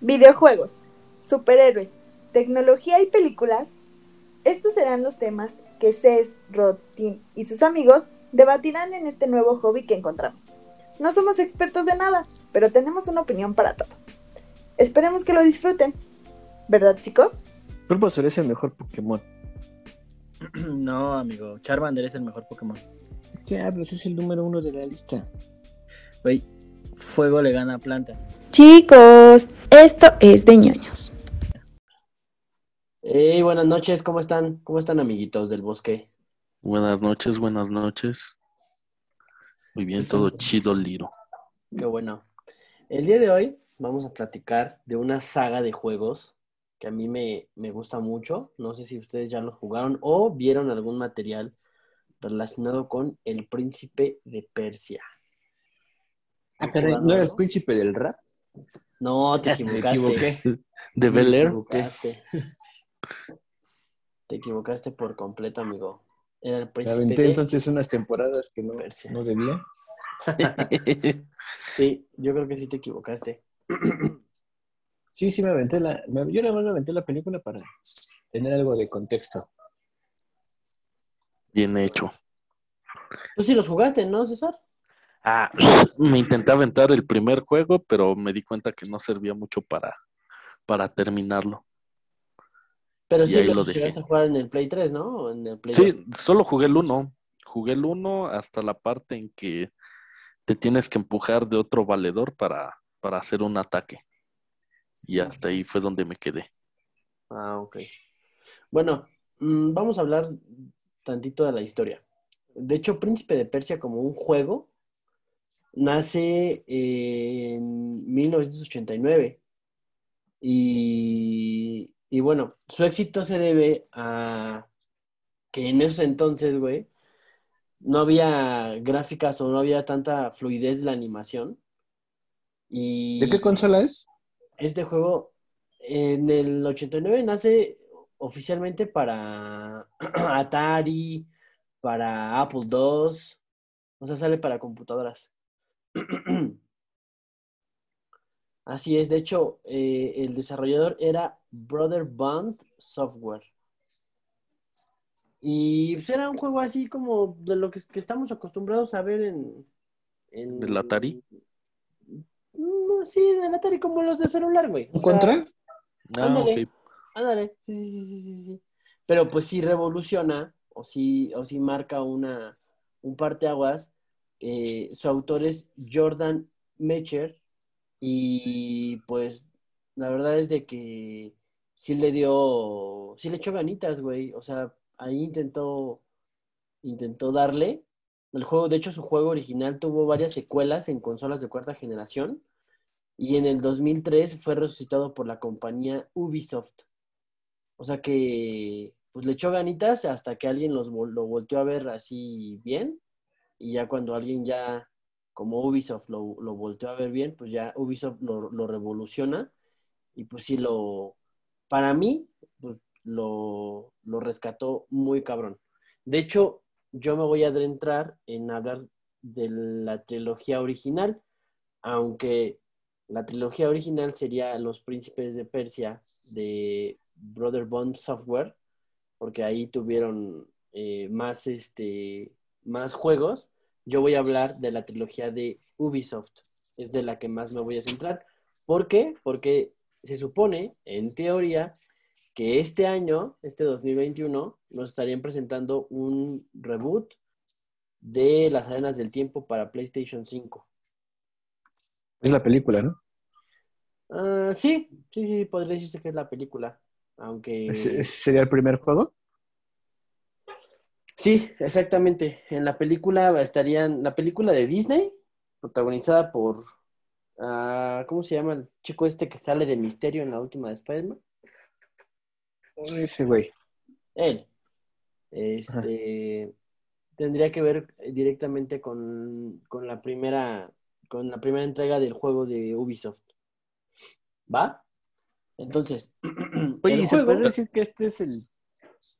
Videojuegos, superhéroes, tecnología y películas. Estos serán los temas que Cés, Rod, Tim y sus amigos debatirán en este nuevo hobby que encontramos. No somos expertos de nada, pero tenemos una opinión para todo. Esperemos que lo disfruten. ¿Verdad, chicos? Bulbasaur es el mejor Pokémon. No, amigo. Charmander es el mejor Pokémon. ¿Qué hablas? Es el número uno de la lista. Güey, fuego le gana a planta. Chicos, esto es de ñoños. Hey, buenas noches, ¿cómo están? ¿Cómo están, amiguitos del bosque? Buenas noches, buenas noches. Muy bien, todo chido, Liro. Qué bueno. El día de hoy vamos a platicar de una saga de juegos que a mí me, me gusta mucho. No sé si ustedes ya lo jugaron o vieron algún material relacionado con El Príncipe de Persia. Ah, caray, ¿no era el príncipe del rap? No, te Me equivocaste. equivoqué. ¿De Te Bel Air? equivocaste. Te equivocaste por completo, amigo. Era el Me príncipe aventé de entonces unas temporadas que no, Persia. no debía. Sí, yo creo que sí te equivocaste. Sí, sí, me aventé la. me- yo nada más me aventé la película para tener algo de contexto. Bien hecho. Tú sí los jugaste, ¿no, César? Ah, me intenté aventar el primer juego, pero me di cuenta que no servía mucho para, para terminarlo. Pero Y sí ahí lo dejé. llegaste a jugar en el Play 3, ¿no? O en el Play 2. Sí, solo jugué el 1. Jugué el 1 hasta la parte en que te tienes que empujar de otro valedor para, para hacer un ataque. Y hasta ahí fue donde me quedé. Ah, ok. Bueno, mm, vamos a hablar tantito de la historia. De hecho, Príncipe de Persia como un juego nace en 1989. Y, y bueno, su éxito se debe a que en esos entonces, güey, no había gráficas o no había tanta fluidez de la animación. Y ¿De qué consola es? este juego en el 89 nace oficialmente para Atari, para Apple II, o sea, sale para computadoras. Así es, de hecho, eh, el desarrollador era Brother Bond Software. Y pues, era un juego así como de lo que, que estamos acostumbrados a ver en... en ¿Del Atari? Mm, Sí, del Atari, como los de celular, güey. ¿Un contra? Ah, Ándale. ok. Ándale, sí, sí, sí, sí, sí, sí. Pero pues sí revoluciona o sí, o sí marca una, un parteaguas. Eh, su autor es Jordan Mecher y pues la verdad es de que sí le dio, sí le echó ganitas, güey. O sea, ahí intentó, intentó darle. El juego, de hecho, su juego original tuvo varias secuelas en consolas de cuarta generación y en el 2003 fue resucitado por la compañía Ubisoft. O sea que pues le echó ganitas hasta que alguien los, lo volteó a ver así bien y ya cuando alguien ya como Ubisoft lo, lo volteó a ver bien, pues ya Ubisoft lo, revoluciona y pues sí lo, para mí, pues lo, lo rescató muy cabrón. De hecho, yo me voy a adentrar en hablar de la trilogía original, aunque la trilogía original sería Los Príncipes de Persia de Brother Bond Software, porque ahí tuvieron eh, más, este, más juegos. Yo voy a hablar de la trilogía de Ubisoft, es de la que más me voy a centrar. ¿Por qué? Porque se supone, en teoría, que este año, este 2021, nos estarían presentando un reboot de las arenas del tiempo para PlayStation 5. Es la película, ¿no? Ah, sí, sí, sí, podría decirse que es la película. Aunque. ¿Ese- ese ¿Sería el primer juego? Sí, exactamente. En la película estarían. La película de Disney, protagonizada por. ah, ¿Cómo se llama el chico este que sale de misterio en la última de Spider-Man? Ese güey. Él. Este. Tendría que ver directamente con, con la primera. Con la primera entrega del juego de Ubisoft. ¿Va? Entonces. Oye, el ¿y se juego- puede decir que este es el.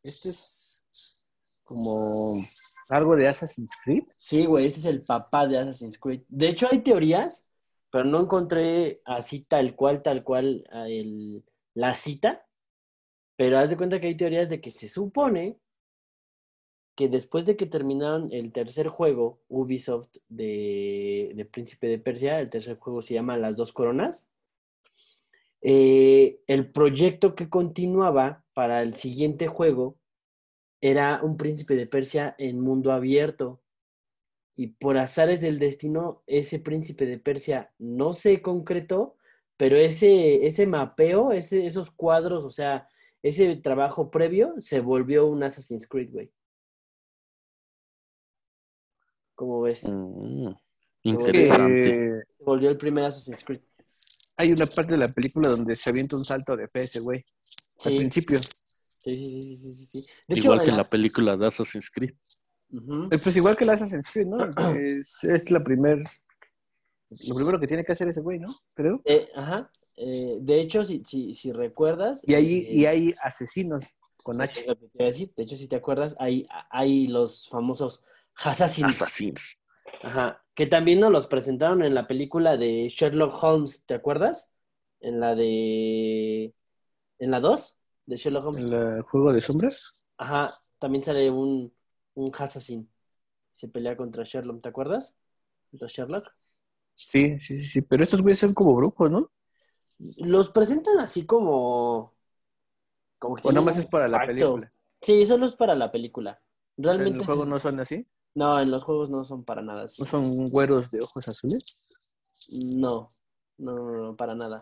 Este es como algo de Assassin's Creed? Sí, güey, este es el papá de Assassin's Creed. De hecho, hay teorías pero no encontré así tal cual, tal cual el- la cita. Pero haz de cuenta que hay teorías de que se supone que después de que terminaron el tercer juego, Ubisoft de, de Príncipe de Persia, el tercer juego se llama Las dos Coronas, eh, el proyecto que continuaba para el siguiente juego era un Príncipe de Persia en mundo abierto. Y por azares del destino, ese Príncipe de Persia no se concretó, pero ese, ese mapeo, ese, esos cuadros, o sea, ese trabajo previo se volvió un Assassin's Creed, güey. ¿Cómo ves? Mm, interesante. Se volvió el primer Assassin's Creed. hay una parte de la película donde se avienta un salto de fe ese güey. Al Sí, principio. Sí, sí, sí, sí, sí, sí. De hecho, Igual que en la película de Assassin's Creed. Eh, Pues igual que la Assassin's Creed, ¿no? Es, es la primer... Lo primero que tiene que hacer ese güey, ¿no? Creo. Eh, ajá. Eh, de hecho, si, si, si recuerdas. Y ahí, eh, y hay asesinos con es H. lo que te iba a decir. De hecho, si te acuerdas, hay, hay los famosos Assassins. Assassins. Ajá. Que también nos los presentaron en la película de Sherlock Holmes, ¿te acuerdas? En la de. En la 2 de Sherlock Holmes. ¿El juego de sombras? Ajá. También sale un, un Assassin. Se pelea contra Sherlock, ¿te acuerdas? Contra Sherlock. Sí, sí, sí, sí. Pero estos güeyes son como brujos, ¿no? Los presentan así como. Como que O nada más es para la película. Sí, solo es para la película. O sea, en Realmente. el juego sí- no son así. no, en los juegos no son para nada. así. No son güeros de ojos azules. No, no, no, no, para nada.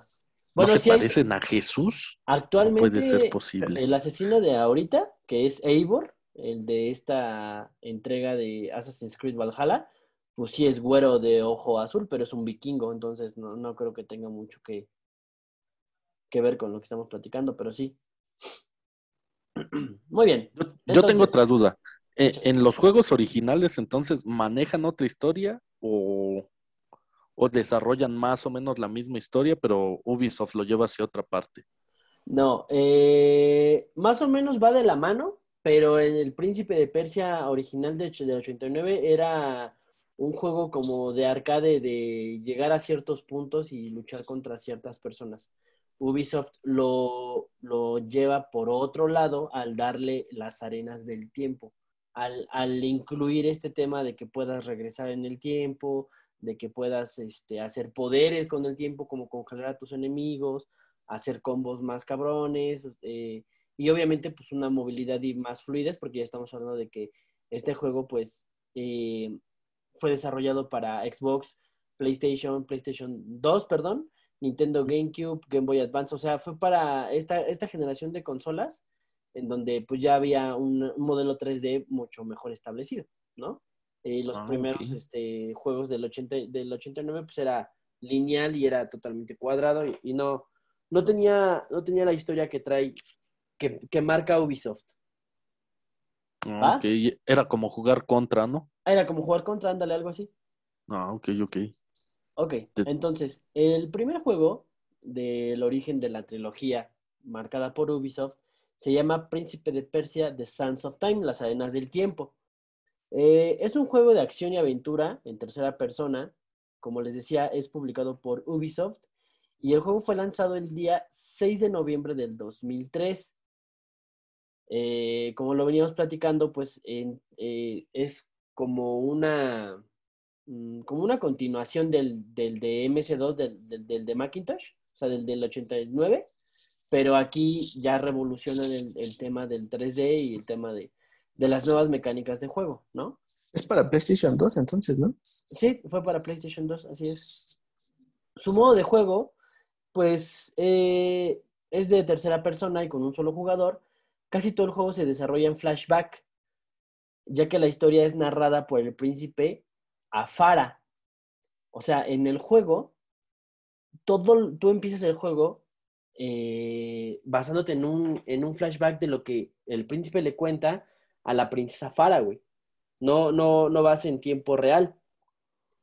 ¿No se hay- parecen a Jesús? actualmente Puede ser posible. el asesino de ahorita, que es Eivor, el de esta entrega de Assassin's Creed Valhalla, pues sí es güero de ojo azul, pero es un vikingo, entonces no, no creo que tenga mucho que, que ver con lo que estamos platicando, pero sí. Muy bien. Yo, tengo otra duda. Eh. ¿En los juegos originales entonces manejan otra historia o, o desarrollan más o menos la misma historia, pero Ubisoft lo lleva hacia otra parte? No, eh, más o menos va de la mano, pero en el Príncipe de Persia original de, och- del 89 era un juego como de arcade de llegar a ciertos puntos y luchar contra ciertas personas. Ubisoft lo, lo lleva por otro lado al darle las arenas del tiempo, al, al incluir este tema de que puedas regresar en el tiempo, de que puedas este, hacer poderes con el tiempo, como congelar a tus enemigos, hacer combos más cabrones eh, y obviamente pues una movilidad y más fluidas porque ya estamos hablando de que este juego pues eh, fue desarrollado para Xbox, PlayStation, PlayStation 2, perdón, Nintendo GameCube, Game Boy Advance, o sea, fue para esta, esta generación de consolas en donde pues ya había un, un modelo 3D mucho mejor establecido, ¿no? Eh, los Ah, primeros este, juegos del, 80, del 89 pues era lineal y era totalmente cuadrado y, y no, no, tenía, no tenía la historia que trae, que, que marca Ubisoft. Ah, ok. Era como jugar contra, ¿no? Ah, era como jugar contra, ándale, algo así. Ah, ok, ok. Ok, entonces, el primer juego del origen de la trilogía marcada por Ubisoft se llama Príncipe de Persia The Sands of Time, las arenas del tiempo. Eh, es un juego de acción y aventura en tercera persona. Como les decía, es publicado por Ubisoft y el juego fue lanzado el día 6 de noviembre del 2003. Eh, como lo veníamos platicando, pues eh, es como una, mm, como una continuación del, del de MS2, del, del, del de Macintosh, o sea, del del 89, pero aquí ya revolucionan el, el tema del 3D y el tema de, de las nuevas mecánicas de juego, ¿no? Es para PlayStation 2 entonces, ¿no? Sí, fue para PlayStation 2, así es. Su modo de juego, pues, eh, es de tercera persona y con un solo jugador. Casi todo el juego se desarrolla en flashback, ya que la historia es narrada por el príncipe Afara. O sea, en el juego, todo, tú empiezas el juego eh, basándote en un, en un flashback de lo que el príncipe le cuenta a la princesa Farah, güey. No, no, no vas en tiempo real.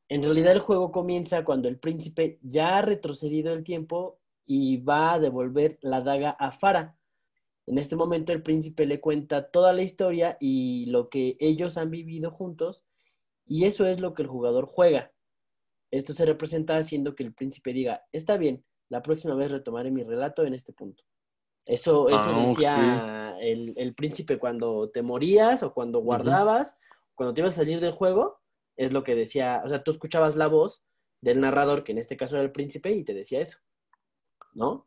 En realidad el juego comienza cuando el príncipe ya ha retrocedido el tiempo y va a devolver la daga a Farah. En este momento el príncipe le cuenta toda la historia y lo que ellos han vivido juntos y eso es lo que el jugador juega. esto se representa haciendo que el príncipe diga, está bien, la próxima vez retomaré mi relato en este punto. Eso, eso Ah, decía el, el príncipe cuando te morías o cuando guardabas, cuando te ibas a salir del juego, es lo que decía, o sea, tú escuchabas la voz del narrador, que en este caso era el príncipe, y te decía eso, ¿no?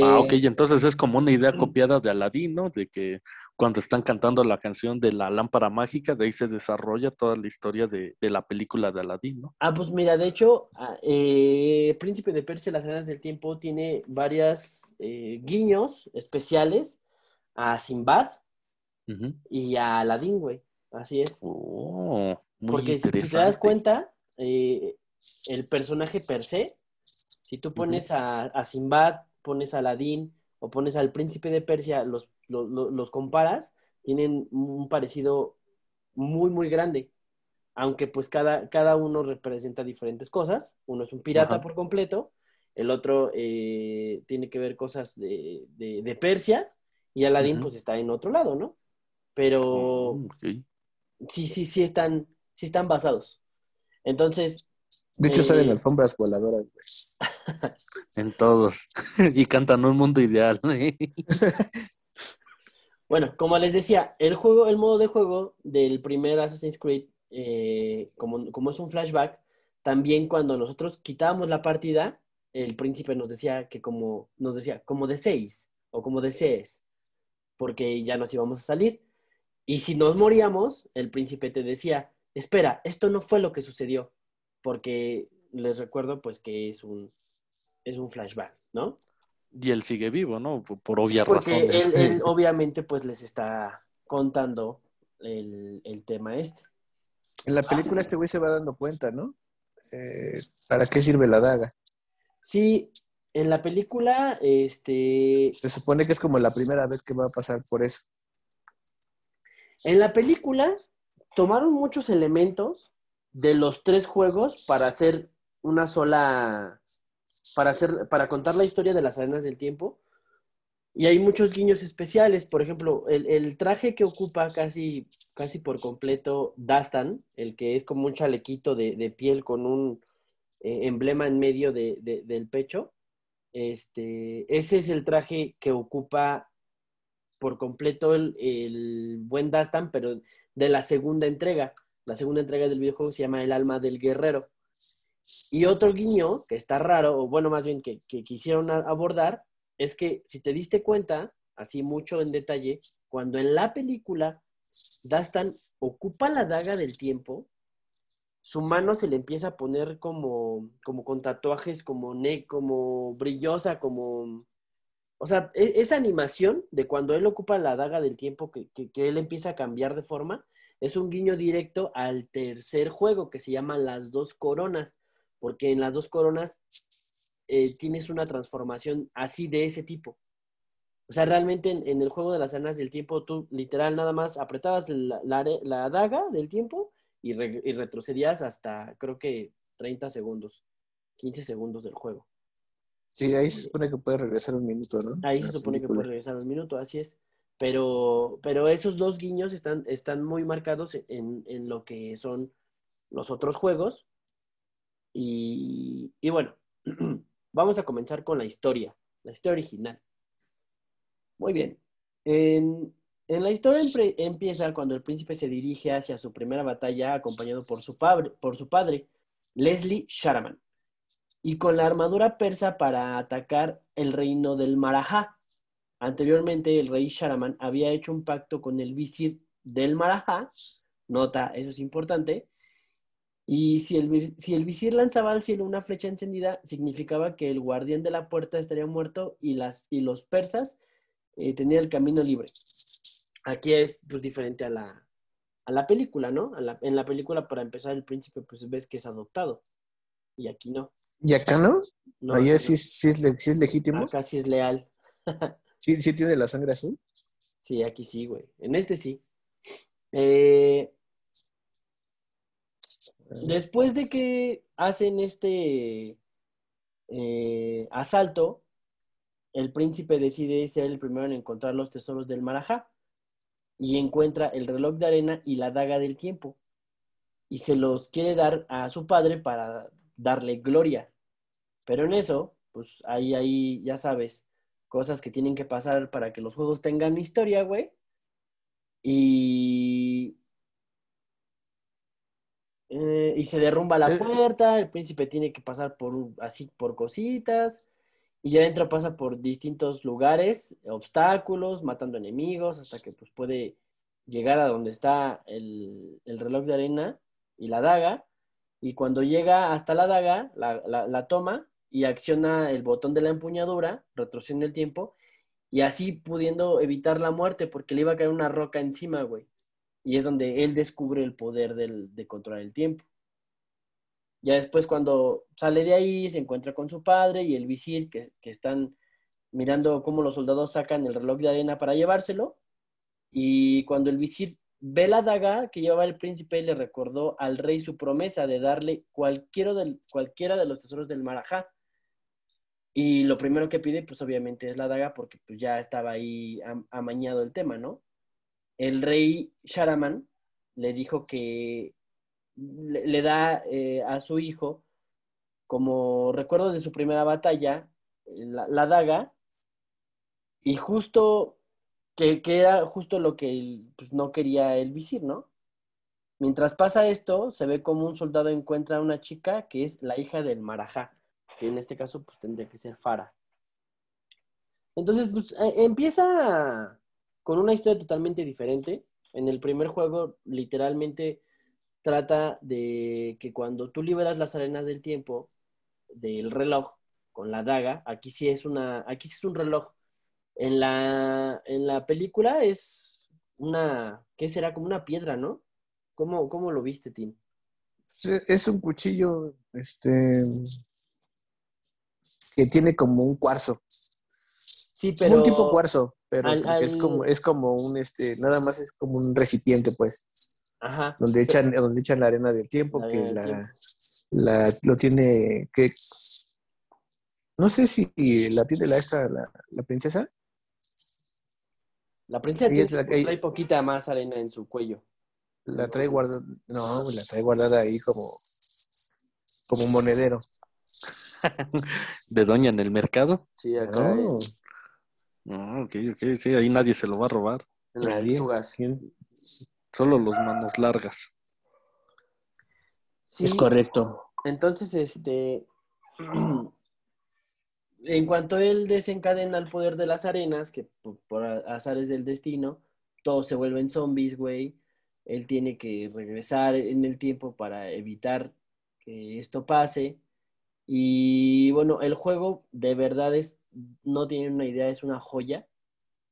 Ah, ok, Eh, y entonces es como una idea copiada de Aladdin, ¿no? De que cuando están cantando la canción de la lámpara mágica, de ahí se desarrolla toda la historia de, de la película de Aladdin, ¿no? Ah, pues mira, de hecho, ah, eh, Príncipe de Persia, las arenas del tiempo, tiene varias eh, guiños especiales a Sinbad Ujú. y a Aladdin, güey. Así es. Oh, muy Porque si, si te das cuenta, eh, el personaje per se, si tú pones a, a Sinbad, pones a Aladdin o pones al Príncipe de Persia, los, lo- lo- los comparas, tienen un parecido muy, muy grande. Aunque pues cada, cada uno representa diferentes cosas. Uno es un pirata Ajá. por completo, el otro eh, tiene que ver cosas de, de- de Persia y Aladdin pues está en otro lado, ¿no? Pero ok. sí, sí, sí están, sí están basados. Entonces, De hecho, Eh, salen alfombras voladoras, güey. En todos. y cantan un mundo ideal. bueno, como les decía, el juego, el modo de juego del primer Assassin's Creed, eh, como, como es un flashback, también cuando nosotros quitábamos la partida, el príncipe nos decía que como, nos decía, como deseéis o como desees, porque ya nos íbamos a salir. Y si nos moríamos, el príncipe te decía, espera, esto no fue lo que sucedió, porque les recuerdo pues que es un, es un flashback, ¿no? y él sigue vivo, ¿no? Por, por obvias Porque razones. él, él obviamente pues les está contando el, el tema este. En la película este güey se va dando cuenta, ¿no? Eh, ¿Para qué sirve la daga? Sí, en la película, este, Se supone que es como la primera vez que va a pasar por eso. en la película tomaron muchos elementos de los tres juegos para hacer una sola, para hacer, para contar la historia de las arenas del tiempo. Y hay muchos guiños especiales. Por ejemplo, el, el traje que ocupa casi, casi por completo Dastan, el que es como un chalequito de, de piel con un eh, emblema en medio de- de- del pecho. Este, ese es el traje que ocupa por completo el, el buen Dastan, pero de la segunda entrega. La segunda entrega del videojuego se llama El alma del guerrero. Y otro guiño que está raro, o bueno, más bien que, que quisieron abordar, es que si te diste cuenta, así mucho en detalle, cuando en la película Dastan ocupa la daga del tiempo, su mano se le empieza a poner como, como con tatuajes, como, ne como brillosa, como... O sea, e- esa animación de cuando él ocupa la daga del tiempo, que, que, él empieza a cambiar de forma, es un guiño directo al tercer juego que se llama Las Dos Coronas, porque en Las Dos Coronas eh, tienes una transformación así de ese tipo. O sea, realmente en, el juego de las arenas del tiempo, tú literal nada más apretabas la, la la daga del tiempo y, re- y retrocedías hasta, creo que 30 segundos, 15 segundos del juego. Sí, ahí se supone que puede regresar un minuto, ¿no? Ahí se supone que puede regresar un minuto, así es. Pero, pero esos dos guiños están, están muy marcados en, en lo que son los otros juegos. Y, y bueno, vamos a comenzar con la historia, la historia original. Muy bien. En, en la historia empieza cuando el príncipe se dirige hacia su primera batalla acompañado por su, padre, Leslie Sharaman, y con la armadura persa para atacar el reino del Marajá. Anteriormente, el rey Sharaman había hecho un pacto con el visir del Marajá, nota, eso es importante, y si el, visir lanzaba al cielo una flecha encendida, significaba que el guardián de la puerta estaría muerto y los persas eh, tenían el camino libre. Aquí es pues, diferente a la, a la película, ¿no? A la- en la película, para empezar, el príncipe, pues ves que es adoptado. Y aquí no. ¿Y acá no? no Allá sí, es, sí es legítimo. Acá sí es leal. Sí, sí tiene la sangre azul. Sí, aquí sí, güey. En este sí. Eh, después de que hacen este eh, asalto, el príncipe decide ser el primero en encontrar los tesoros del Marajá y encuentra el reloj de arena y la daga del tiempo y se los quiere dar a su padre para, darle gloria. Pero en eso, pues ahí, ahí, ya sabes, cosas que tienen que pasar para que los juegos tengan historia, güey. Y... eh, y se derrumba la puerta, el príncipe tiene que pasar por así por cositas, y ya adentro pasa por distintos lugares, obstáculos, matando enemigos, hasta que pues puede llegar a donde está el, el reloj de arena y la daga, y cuando llega hasta la daga, la, la- la toma y acciona el botón de la empuñadura, retrocede el tiempo, y así pudiendo evitar la muerte, porque le iba a caer una roca encima, güey. Y es donde él descubre el poder del- de controlar el tiempo. Ya después cuando sale de ahí, se encuentra con su padre y el visir, que, que están mirando cómo los soldados sacan el reloj de arena para llevárselo. Y cuando el visir ve la daga que llevaba el príncipe, le recordó al rey su promesa de darle cualquiera, de los tesoros del Marajá. Y lo primero que pide, pues obviamente es la daga, porque pues ya estaba ahí am- amañado el tema, ¿no? El rey Sharaman le dijo que le, da eh, a su hijo, como recuerdo de su primera batalla, eh, la, la daga, y justo, que, era justo lo que pues, no quería el visir, ¿no? Mientras pasa esto, se ve como un soldado encuentra a una chica que es la hija del Marajá, que en este caso pues tendría que ser Fara. Entonces, pues eh, empieza con una historia totalmente diferente. En el primer juego, literalmente trata de que cuando tú liberas las arenas del tiempo del reloj con la daga, aquí sí es una, aquí sí es un reloj. En la, en la película es una, ¿qué será? Como una piedra, ¿no? ¿Cómo, cómo lo viste, Tim? Es- Es un cuchillo, este, que tiene como un cuarzo. Sí, Es pero un tipo cuarzo, pero al- es como, es como un, este, nada más es como un recipiente, pues, Ajá. donde echan, donde echan la arena del tiempo, La que del la, tiempo. la- lo tiene, que, no sé si la tiene la esta, la, la princesa. La princesa tiene, es la que- trae poquita más arena en su cuello. La trae guardada, no, la trae guardada ahí como, como monedero. De doña en el mercado. Sí, acá No, Ah, ok, ok, sí, ahí nadie se lo va a robar. nadie. ¿Quién? Solo los manos largas. Sí, Es correcto. entonces, este, en cuanto él desencadena el poder de las arenas, que por, por azares del destino, todos se vuelven zombies, güey. Él tiene que regresar en el tiempo para evitar que esto pase. Y bueno, el juego de verdad es, no tienen una idea, es una joya.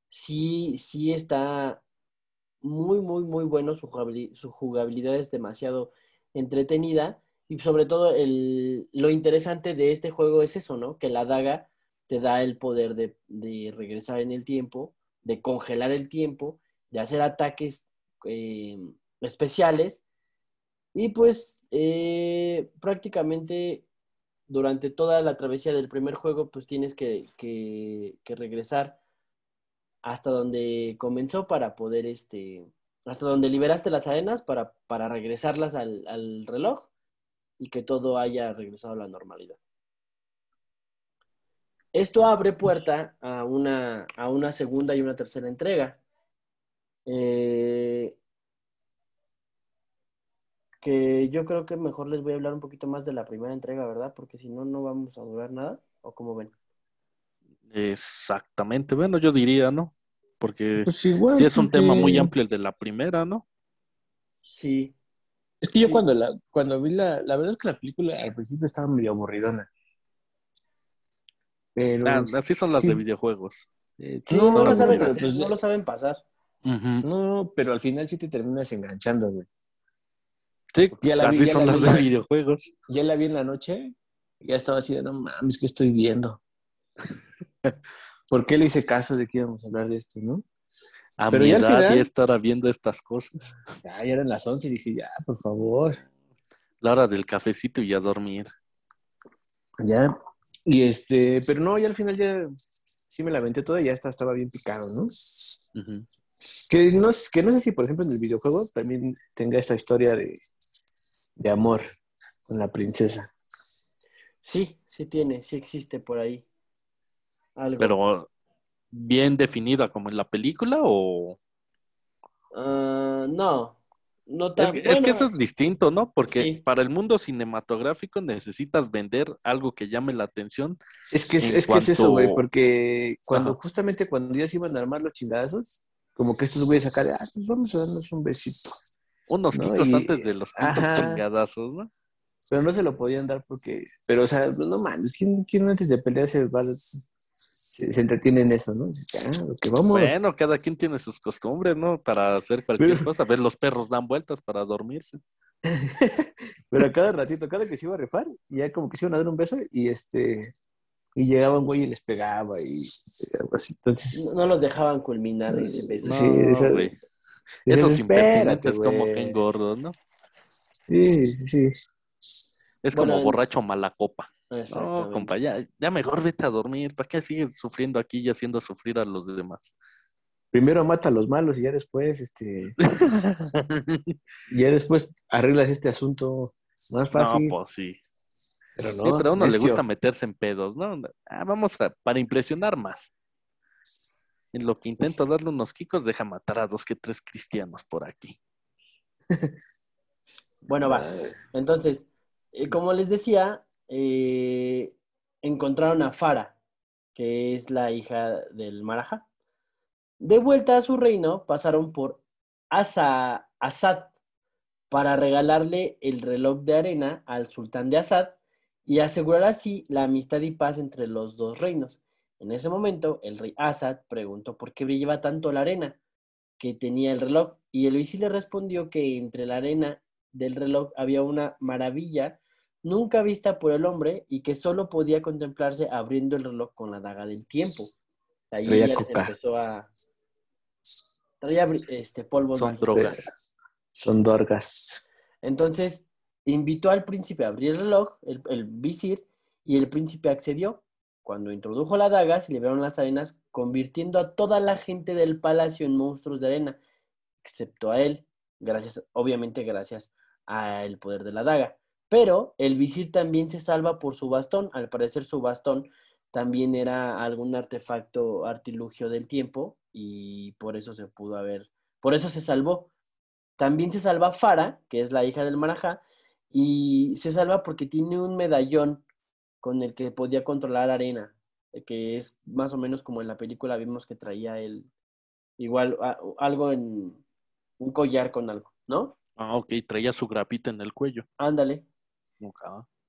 Sí, sí está muy, muy, muy bueno. Su jugabili- su jugabilidad es demasiado entretenida. Y sobre todo, el, lo interesante de este juego es eso, ¿no? Que la daga te da el poder de, regresar en el tiempo, de congelar el tiempo, de hacer ataques eh, especiales. Y pues eh, prácticamente durante toda la travesía del primer juego, pues tienes que regresar hasta donde comenzó para poder, este, hasta donde liberaste las arenas para, para regresarlas al, al reloj y que todo haya regresado a la normalidad. Esto abre puerta a una, a una segunda y una tercera entrega. Eh, que yo creo que mejor les voy a hablar un poquito más de la primera entrega, ¿verdad? Porque si no, no vamos a durar nada. ¿O cómo ven? Exactamente. Bueno, yo diría, ¿no? Porque Pues igual. sí es un tema muy porque- amplio el de la primera, ¿no? Sí, Es que yo Sí. cuando la, cuando vi la, la verdad es que la película al principio estaba medio aburridona. Pero Ah, así son las sí. de videojuegos. Eh, sí, No, no, lo saben hacer, pues- no lo saben pasar. Ujú. No, pero al final sí te terminas enganchando, güey. Sí, Ya la vi- así ya son la las vi, de videojuegos. Ya la vi en la noche, ya estaba así de, no mames, ¿qué estoy viendo? ¿Por qué le hice caso de que íbamos a hablar de esto, no? A Pero mi ya al edad final- ya estará viendo estas cosas. Ya, ya eran las 11 y dije, ya, por favor. La hora del cafecito y a dormir. Ya. Y este, pero no, ya al final ya sí me la aventé toda y ya está, estaba bien picado, ¿no? Que no, que no sé si, por ejemplo, en el videojuego también tenga esta historia de, de amor con la princesa. Sí, sí tiene, sí existe por ahí. Algo. Pero bien definida como en la película o... Ah, no, no tan Es que, es que bueno, eso es distinto, ¿no? Porque Sí. para el mundo cinematográfico necesitas vender algo que llame la atención. Es que es, es que es eso, güey, porque cuando Ajá. justamente cuando ya se iban a armar los chingazos, como que estos güeyes acá de, ah, pues vamos a darnos un besito. Unos No, quitos y- antes de los chingadazos, ¿no? Pero no se lo podían dar porque, pero o sea, no mames, ¿quién, quién antes de pelear se va se, se entretiene en eso, ¿no? Dice, ah, lo que vamos. Bueno, cada quien tiene sus costumbres, ¿no? Para hacer cualquier Pero- cosa. Ver los perros dan vueltas para dormirse. Pero a cada ratito, cada que se iba a refar, ya como que se iban a dar un beso y este y llegaba un güey y les pegaba y algo así. Entonces, no, no los dejaban culminar ese beso. No, Sí, esa- güey. Esos "Espérate, impertinentes como güey". Ken Gordo, ¿no? Sí, sí, sí. Es Bueno, como borracho mala copa. No, compa, ya, ya mejor vete a dormir. ¿Para qué sigues sufriendo aquí y haciendo sufrir a los demás? Primero mata a los malos y ya después, este, y ya después arreglas este asunto más No, fácil. pues sí. pero no, Sí, pero a uno le gusta meterse en pedos, ¿no? Ah, vamos a, para impresionar más. En lo que intento darle unos quicos, deja matar a dos que tres cristianos por aquí. Bueno, va. Entonces, eh, como les decía, eh, encontraron a Farah, que es la hija del Maraja. De vuelta a su reino, pasaron por Asa, Asad para regalarle el reloj de arena al sultán de Asad y asegurar así la amistad y paz entre los dos reinos. En ese momento, el rey Asad preguntó por qué brillaba tanto la arena que tenía el reloj y el visir le respondió que entre la arena del reloj había una maravilla nunca vista por el hombre y que solo podía contemplarse abriendo el reloj con la daga del tiempo. Ahí Traía ya se empezó a... Traía este, polvo Son mágico. drogas. Son dorgas. Entonces invitó al príncipe a abrir el reloj, el, el visir, y el príncipe accedió. Cuando introdujo la daga, se liberaron las arenas, convirtiendo a toda la gente del palacio en monstruos de arena, excepto a él, gracias, obviamente gracias al poder de la daga. Pero el visir también se salva por su bastón. Al parecer su bastón también era algún artefacto, artilugio del tiempo, y por eso se pudo haber, por eso se salvó. También se salva Farah, que es la hija del Marajá, y se salva porque tiene un medallón con el que podía controlar arena, que es más o menos como en la película vimos que traía el igual a- algo en un collar con algo, ¿no? Ah, ok, traía su grapita en el cuello. Ándale.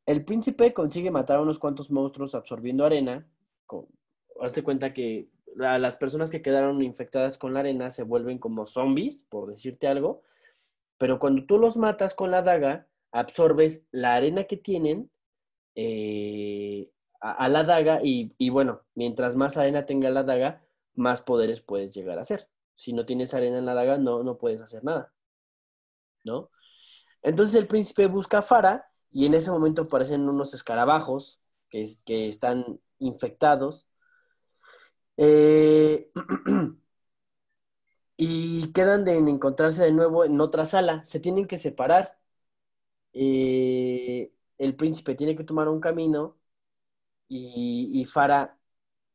El príncipe consigue matar a unos cuantos monstruos absorbiendo arena. Con, hazte cuenta que la- las personas que quedaron infectadas con la arena se vuelven como zombies, por decirte algo. Pero cuando tú los matas con la daga, absorbes la arena que tienen eh, a, a la daga y, bueno, mientras más arena tenga la daga, más poderes puedes llegar a hacer. Si no tienes arena en la daga, no, no puedes hacer nada. ¿No? Entonces el príncipe busca a Farah y en ese momento aparecen unos escarabajos que, es- que están infectados. Eh, y quedan de encontrarse de nuevo en otra sala. Se tienen que separar. Eh, el príncipe tiene que tomar un camino y, y Farah,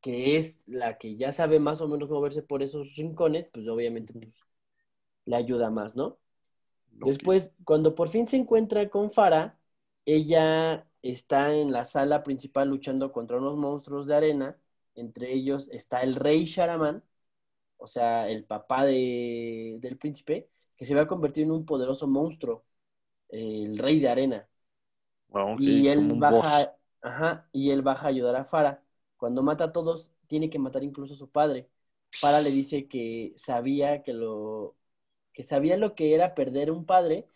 que es la que ya sabe más o menos moverse por esos rincones, pues obviamente pues, le ayuda más, ¿no? Después, cuando por fin se encuentra con Farah, ella está en la sala principal luchando contra unos monstruos de arena. Entre ellos está el rey Sharaman, o sea, el papá de- del príncipe, que se va a convertir en un poderoso monstruo, el rey de arena. Y él baja, ajá, y él baja a ayudar a Farah. Cuando mata a todos, tiene que matar incluso a su padre. Farah le dice que sabía que lo que sabía lo que era perder un padre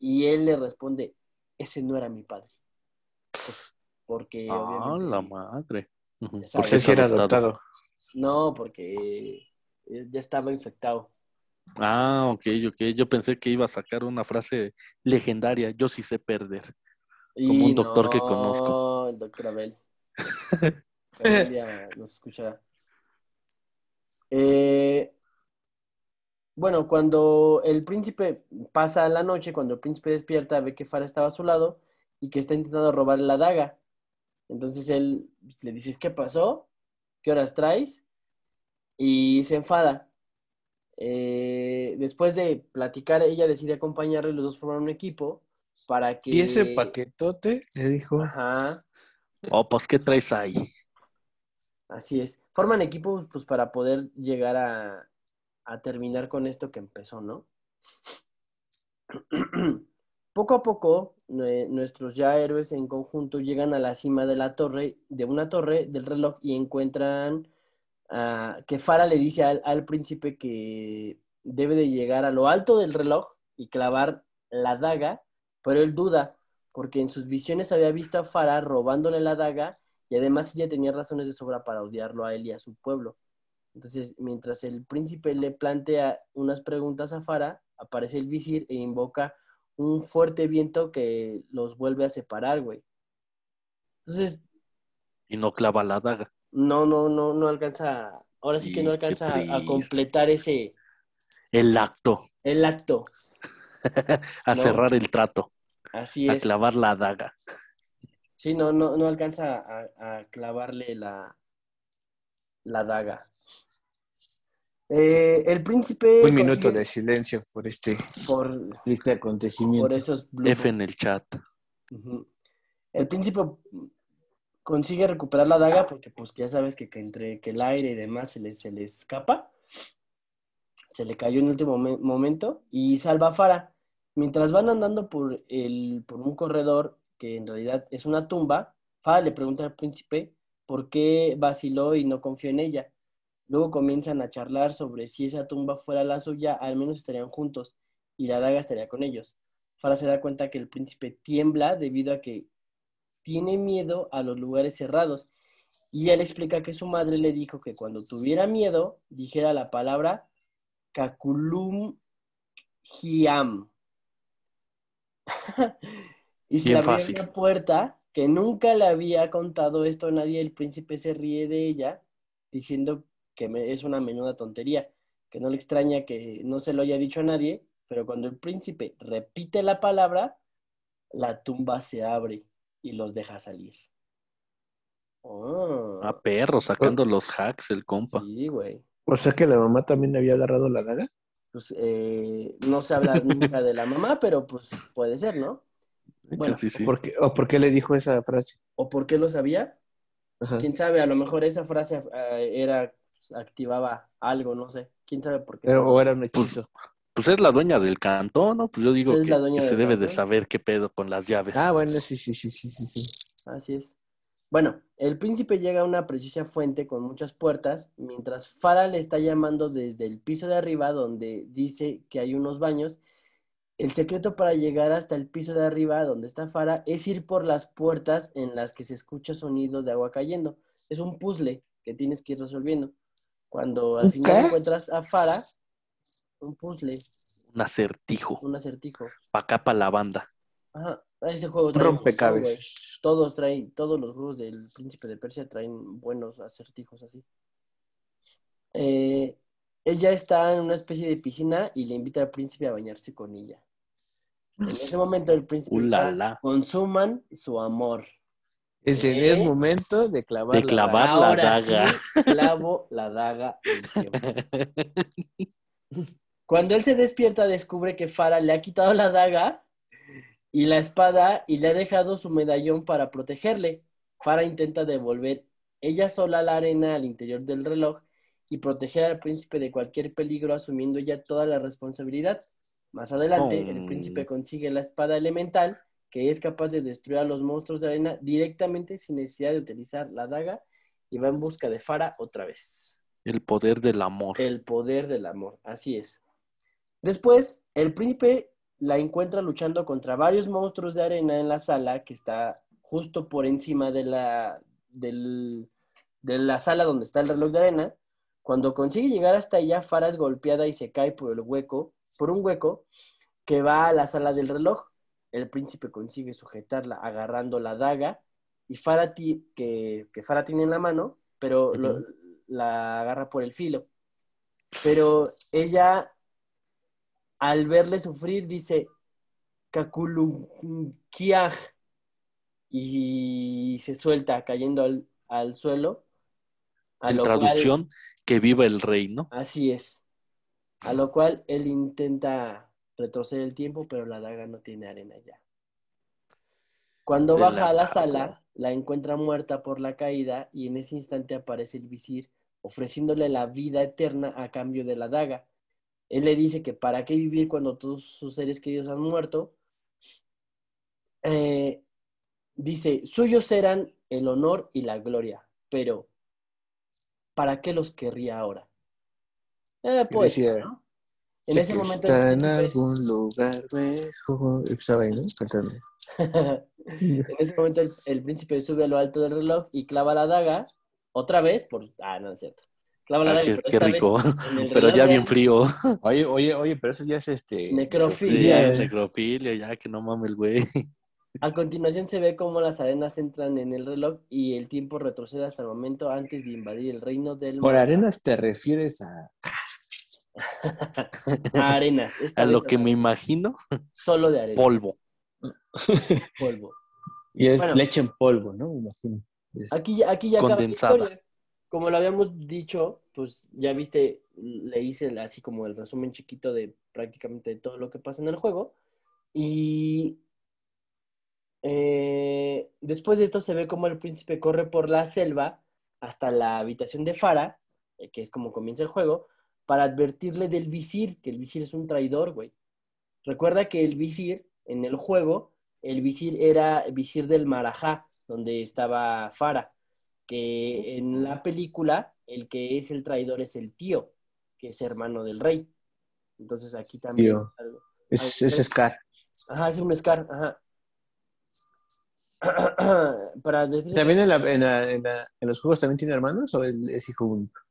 y él le responde, ese no era mi padre. Pues, porque Ah, la madre. Ya sabes. Es si era adoptado. adoptado. no, porque eh, ya estaba infectado. Ah, ok, ok. Yo pensé que iba a sacar una frase legendaria. Yo sí sé perder. Como un doctor que no, conozco. el doctor Abel. Algún día nos escuchará. Eh, bueno, cuando el príncipe pasa la noche, cuando el príncipe despierta, ve que Farah estaba a su lado y que está intentando robarle la daga. Entonces él le dice, ¿qué pasó? ¿Qué horas traes? Y se enfada. Eh, después de platicar, ella decide acompañarle, los dos forman un equipo para que... Y ese paquetote le dijo, Ajá, Oh, pues, ¿qué traes ahí? así es. Forman equipo pues para poder llegar a, a terminar con esto que empezó, ¿no? Poco a poco, nue- nuestros ya héroes en conjunto llegan a la cima de la torre, de una torre del reloj y encuentran que Fara le dice al príncipe que debe de llegar a lo alto del reloj y clavar la daga, pero él duda, porque en sus visiones había visto a Fara robándole la daga y además ella tenía razones de sobra para odiarlo a él y a su pueblo. Entonces, mientras el príncipe le plantea unas preguntas a Fara, aparece el visir e invoca un fuerte viento que los vuelve a separar, güey. Entonces, Y no clava la daga. no, no, no, no alcanza, ahora sí que no alcanza a- a completar ese, El acto, el acto. a No. cerrar el trato, Así a es. clavar la daga. Sí, no, no, no alcanza a, a clavarle la, la daga. Eh, el príncipe un minuto consigue- de silencio por este por, triste acontecimiento. por esos F en el chat. El príncipe consigue recuperar la daga porque pues ya sabes que, que entre que el aire y demás se le, se le escapa. Se le cayó en el último momen- momento y salva a Fara. Mientras van andando por, el, por un corredor que en realidad es una tumba, Fara le pregunta al príncipe por qué vaciló y no confió en ella. Luego comienzan a charlar sobre si esa tumba fuera la suya, al menos estarían juntos y la daga estaría con ellos. Fara se da cuenta que el príncipe tiembla debido a que tiene miedo a los lugares cerrados. Y él explica que su madre le dijo que cuando tuviera miedo, dijera la palabra Kakulum Hiam. y se Bien le abrió fácil. una puerta que nunca le había contado esto a nadie. El príncipe se ríe de ella, diciendo que me- es una menuda tontería, que no le extraña que no se lo haya dicho a nadie, pero cuando el príncipe repite la palabra, la tumba se abre y los deja salir. Oh, A perro, sacando los hacks, el compa. sí, güey. O sea que la mamá también había agarrado la daga. Pues eh, no se habla nunca de la mamá, pero pues puede ser, ¿no? Bueno, sí, sí. ¿Por qué- ¿O por qué le dijo esa frase? ¿O por qué lo sabía? Ajá. Quién sabe, a lo mejor esa frase eh, era, activaba algo, no sé. Quién sabe por qué. Pero- o era un hechizo. Pues es la dueña del cantón, ¿no? Pues yo digo Pues que, se debe de saber qué pedo con las llaves. Ah, bueno, sí, sí, sí, sí, sí, sí. Así es. Bueno, el príncipe llega a una preciosa fuente con muchas puertas, mientras Fara le está llamando desde el piso de arriba, donde dice que hay unos baños. El secreto para llegar hasta el piso de arriba, donde está Fara, es ir por las puertas en las que se escucha sonido de agua cayendo. Es un puzzle que tienes que ir resolviendo. Cuando al ¿Un final qué? encuentras a Fara, un puzzle, Un acertijo. un acertijo. Pa' acá, pa' la banda. Ajá, ese juego trae. Rompecabezas. Todos traen, todos los juegos del Príncipe de Persia traen buenos acertijos así. Eh, ella está en una especie de piscina y le invita al príncipe a bañarse con ella. En ese momento el príncipe. Fara consuman su amor. Ese ¿Eh? es momento de clavar De la clavar. daga. la Ahora daga. sí, clavo la daga. Cuando él se despierta, descubre que Fara le ha quitado la daga y la espada y le ha dejado su medallón para protegerle. Fara intenta devolver ella sola la arena al interior del reloj y proteger al príncipe de cualquier peligro, asumiendo ella toda la responsabilidad. Más adelante, el Oh. príncipe consigue la espada elemental que es capaz de destruir a los monstruos de arena directamente sin necesidad de utilizar la daga y va en busca de Fara otra vez. El poder del amor. El poder del amor, así es. Después, el príncipe la encuentra luchando contra varios monstruos de arena en la sala que está justo por encima de la, del- de la sala donde está el reloj de arena. Cuando consigue llegar hasta ella, Fara es golpeada y se cae por el hueco, por un hueco que va a la sala del reloj. El príncipe consigue sujetarla agarrando la daga y Fara ti- que, que Fara tiene en la mano, pero lo- la agarra por el filo. Pero ella, al verle sufrir, dice, Kakulunkiaj. y se suelta cayendo al, al suelo. A En cual- traducción, que viva el rey, ¿no? así es. A lo cual él intenta retroceder el tiempo, pero la daga no tiene arena ya. Cuando Se baja la a la sala, la encuentra muerta por la caída y en ese instante aparece el visir ofreciéndole la vida eterna a cambio de la daga. Él le dice que para qué vivir cuando todos sus seres queridos han muerto. Eh, dice, suyos serán el honor y la gloria, pero ¿para qué los querría ahora? Eh, pues, ¿no? En ese momento el Está en príncipe- algún lugar mejor. Estaba ahí, ¿no? Cantando. en ese momento el, el príncipe sube a lo alto del reloj y clava la daga otra vez por ah no es cierto clava la Ah, daga qué, pero qué rico. Pero ya de- bien frío. Oye, oye, oye, pero eso ya es este. Necrofilia. Sí, necrofilia, ya que no mames el güey. a continuación se ve cómo las arenas entran en el reloj y el tiempo retrocede hasta el momento antes de invadir el reino del Por arenas te refieres a. a arenas esta A lo que me imagino, solo de arena polvo. polvo Y es Bueno. leche en polvo, ¿no? Me imagino. Es- Aquí, aquí ya acaba la Condensada. historia. Como lo habíamos dicho, pues ya viste, le hice así como el resumen chiquito de prácticamente todo lo que pasa en el juego. Y eh, después de esto se ve como el príncipe corre por la selva hasta la habitación de Farah, eh, que es como comienza el juego, para advertirle del visir, que el visir es un traidor, güey. Recuerda que el visir, en el juego, el visir era visir del Marajá, donde estaba Farah, que en la película el que es el traidor es el tío, que es hermano del rey. Entonces aquí también Tío. es algo. Es, es Scar. Ajá, es un Scar, ajá. Para decir ¿También en, la, en, la- en la- en los juegos también tiene hermanos o es hijo único?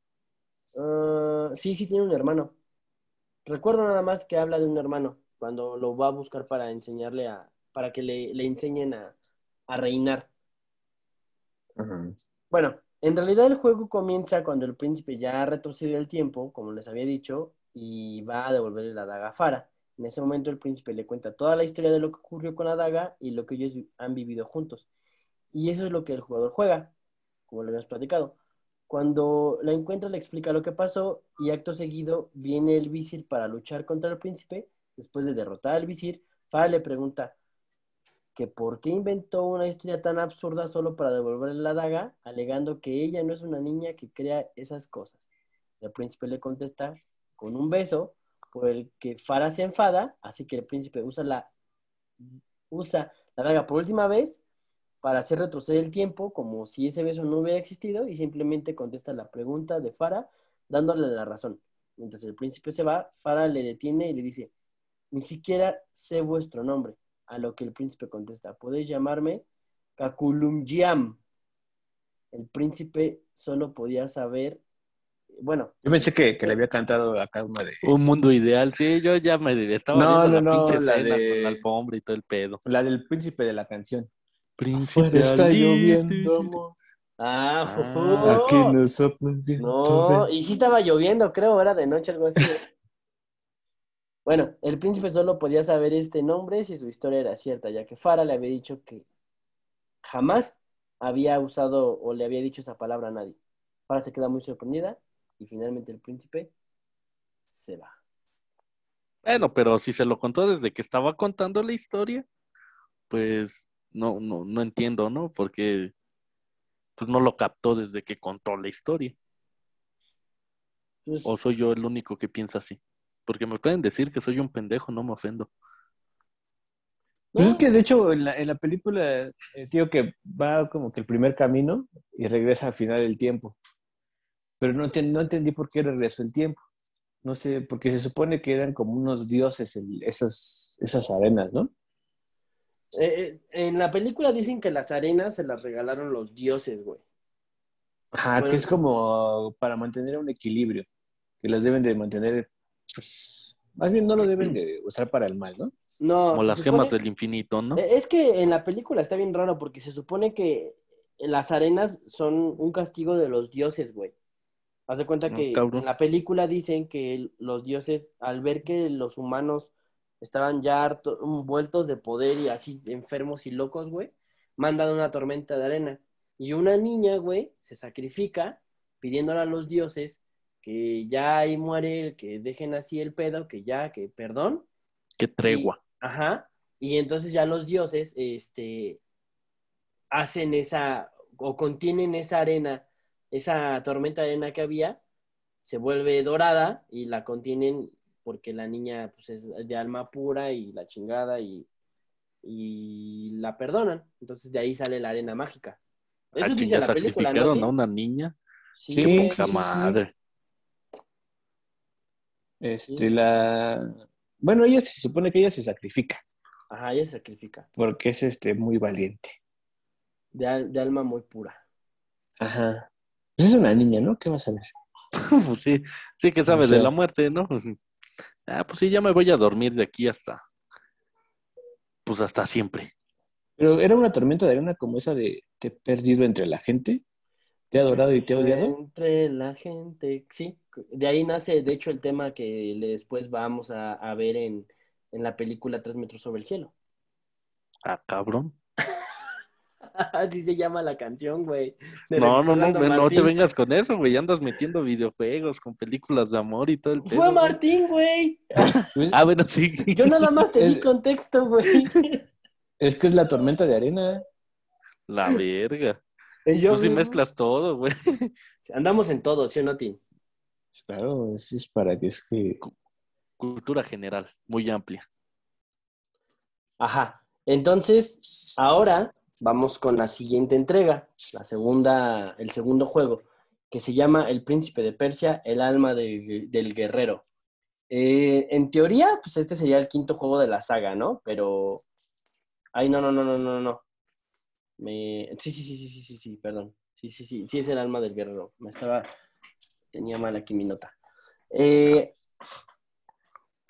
Ah, sí, sí tiene un hermano. Recuerdo nada más que habla de un hermano cuando lo va a buscar para enseñarle a, para que le, le enseñen a, a reinar. Bueno, en realidad el juego comienza cuando el príncipe ya ha retrocedido el tiempo, como les había dicho, y va a devolverle la daga a Farah. En ese momento el príncipe le cuenta toda la historia de lo que ocurrió con la daga y lo que ellos han vivido juntos. Y eso es lo que el jugador juega, como lo habíamos platicado. Cuando la encuentra le explica lo que pasó y acto seguido viene el visir para luchar contra el príncipe. Después de derrotar al visir, Farah le pregunta que por qué inventó una historia tan absurda solo para devolverle la daga, alegando que ella no es una niña que crea esas cosas. El príncipe le contesta con un beso, por el que Farah se enfada, así que el príncipe usa la, usa la daga por última vez para hacer retroceder el tiempo, como si ese beso no hubiera existido, y simplemente contesta la pregunta de Farah, dándole la razón. Mientras el príncipe se va, Farah le detiene y le dice, ni siquiera sé vuestro nombre. A lo que el príncipe contesta, podéis llamarme Kakulumjiam. El príncipe solo podía saber, bueno, Yo pensé que, que le había cantado acá una de. Un mundo ideal, sí, yo ya me estaba No, viendo no, la no, pinche la escena de- con la alfombra y todo el pedo. La del príncipe de la canción. Príncipe está lloviendo, amor. ah, Ah, Aquí no sopla y sí estaba lloviendo, creo, era de noche, algo así. bueno, el príncipe solo podía saber este nombre si su historia era cierta, ya que Farah le había dicho que jamás había usado o le había dicho esa palabra a nadie. Farah se queda muy sorprendida y finalmente el príncipe se va. Bueno, pero si se lo contó desde que estaba contando la historia, pues no, no, no entiendo, ¿no? Porque pues no lo captó desde que contó la historia. Pues, O soy yo el único que piensa así. Porque me pueden decir que soy un pendejo, no me ofendo. Pues es que de hecho en la, en la película, eh, tío, que va como que el primer camino y regresa al final del tiempo. Pero no, te- no entendí por qué regresó el tiempo. No sé, porque se supone que eran como unos dioses el- esas, esas arenas, ¿no? Eh, eh, en la película dicen que las arenas se las regalaron los dioses, güey. Ajá, Bueno. que es como para mantener un equilibrio, que las deben de mantener, pues, más bien no lo deben de usar para el mal, ¿no? No, Como las supone- gemas del infinito, ¿no? Eh, Es que en la película está bien raro porque se supone que las arenas son un castigo de los dioses, güey. Haz de cuenta Ah, que cabrón. en la película dicen que los dioses, al ver que los humanos estaban ya harto- vueltos de poder y así enfermos y locos, güey, mandan una tormenta de arena. Y una niña, güey, se sacrifica pidiéndole a los dioses que ya ahí muere, que dejen así el pedo, que ya, que perdón. Qué tregua. Ajá. Y entonces ya los dioses, este, hacen esa, o contienen esa arena, esa tormenta de arena que había, se vuelve dorada y la contienen porque la niña pues, es de alma pura y la chingada y, y la perdonan. Entonces de ahí sale la arena mágica. Ah, Eso dice chinga, la película, sacrificaron ¿no? a una niña. Sí, güey. Poca sí, sí. madre. Este, la... Bueno, ella se supone que ella se sacrifica, Ajá, ella se sacrifica. porque es este, muy valiente. De, al- de alma muy pura. Ajá. Pues es una niña, ¿no? ¿Qué vas a ver? Pues sí, sí que sabe O sea- de la muerte, ¿no? Ah, pues sí, ya me voy a dormir de aquí hasta, pues hasta siempre. Pero era una tormenta de arena como esa de te he perdido entre la gente, te he adorado y te he odiado. Entre la gente, sí. De ahí nace, de hecho, el tema que después vamos a, a ver en, en la película Tres metros sobre el cielo. Ah, cabrón. Así se llama la canción, güey. No, no, no, Fernando no te vengas con eso, güey. Andas metiendo videojuegos con películas de amor y todo el Fue pedo. Martín, güey. Pues, Ah, bueno, sí. Yo nada más te di contexto, güey. Es que es la tormenta de arena. La verga. Yo Tú sí mezclas todo, güey. Andamos en todo, ¿sí o no, Tim? Pues Claro, eso es para que es que... Cultura general, muy amplia. Ajá. Entonces, ahora vamos con la siguiente entrega, la segunda, el segundo juego, que se llama El Príncipe de Persia, el alma de- del guerrero. Eh, en teoría, pues este sería el quinto juego de la saga, ¿no? Pero. Ay, no, no, no, no, no, no. Me... Sí, sí, sí, sí, sí, sí, sí, perdón. Sí, sí, sí, sí es el alma del guerrero. Me estaba. Tenía mal aquí mi nota. Eh,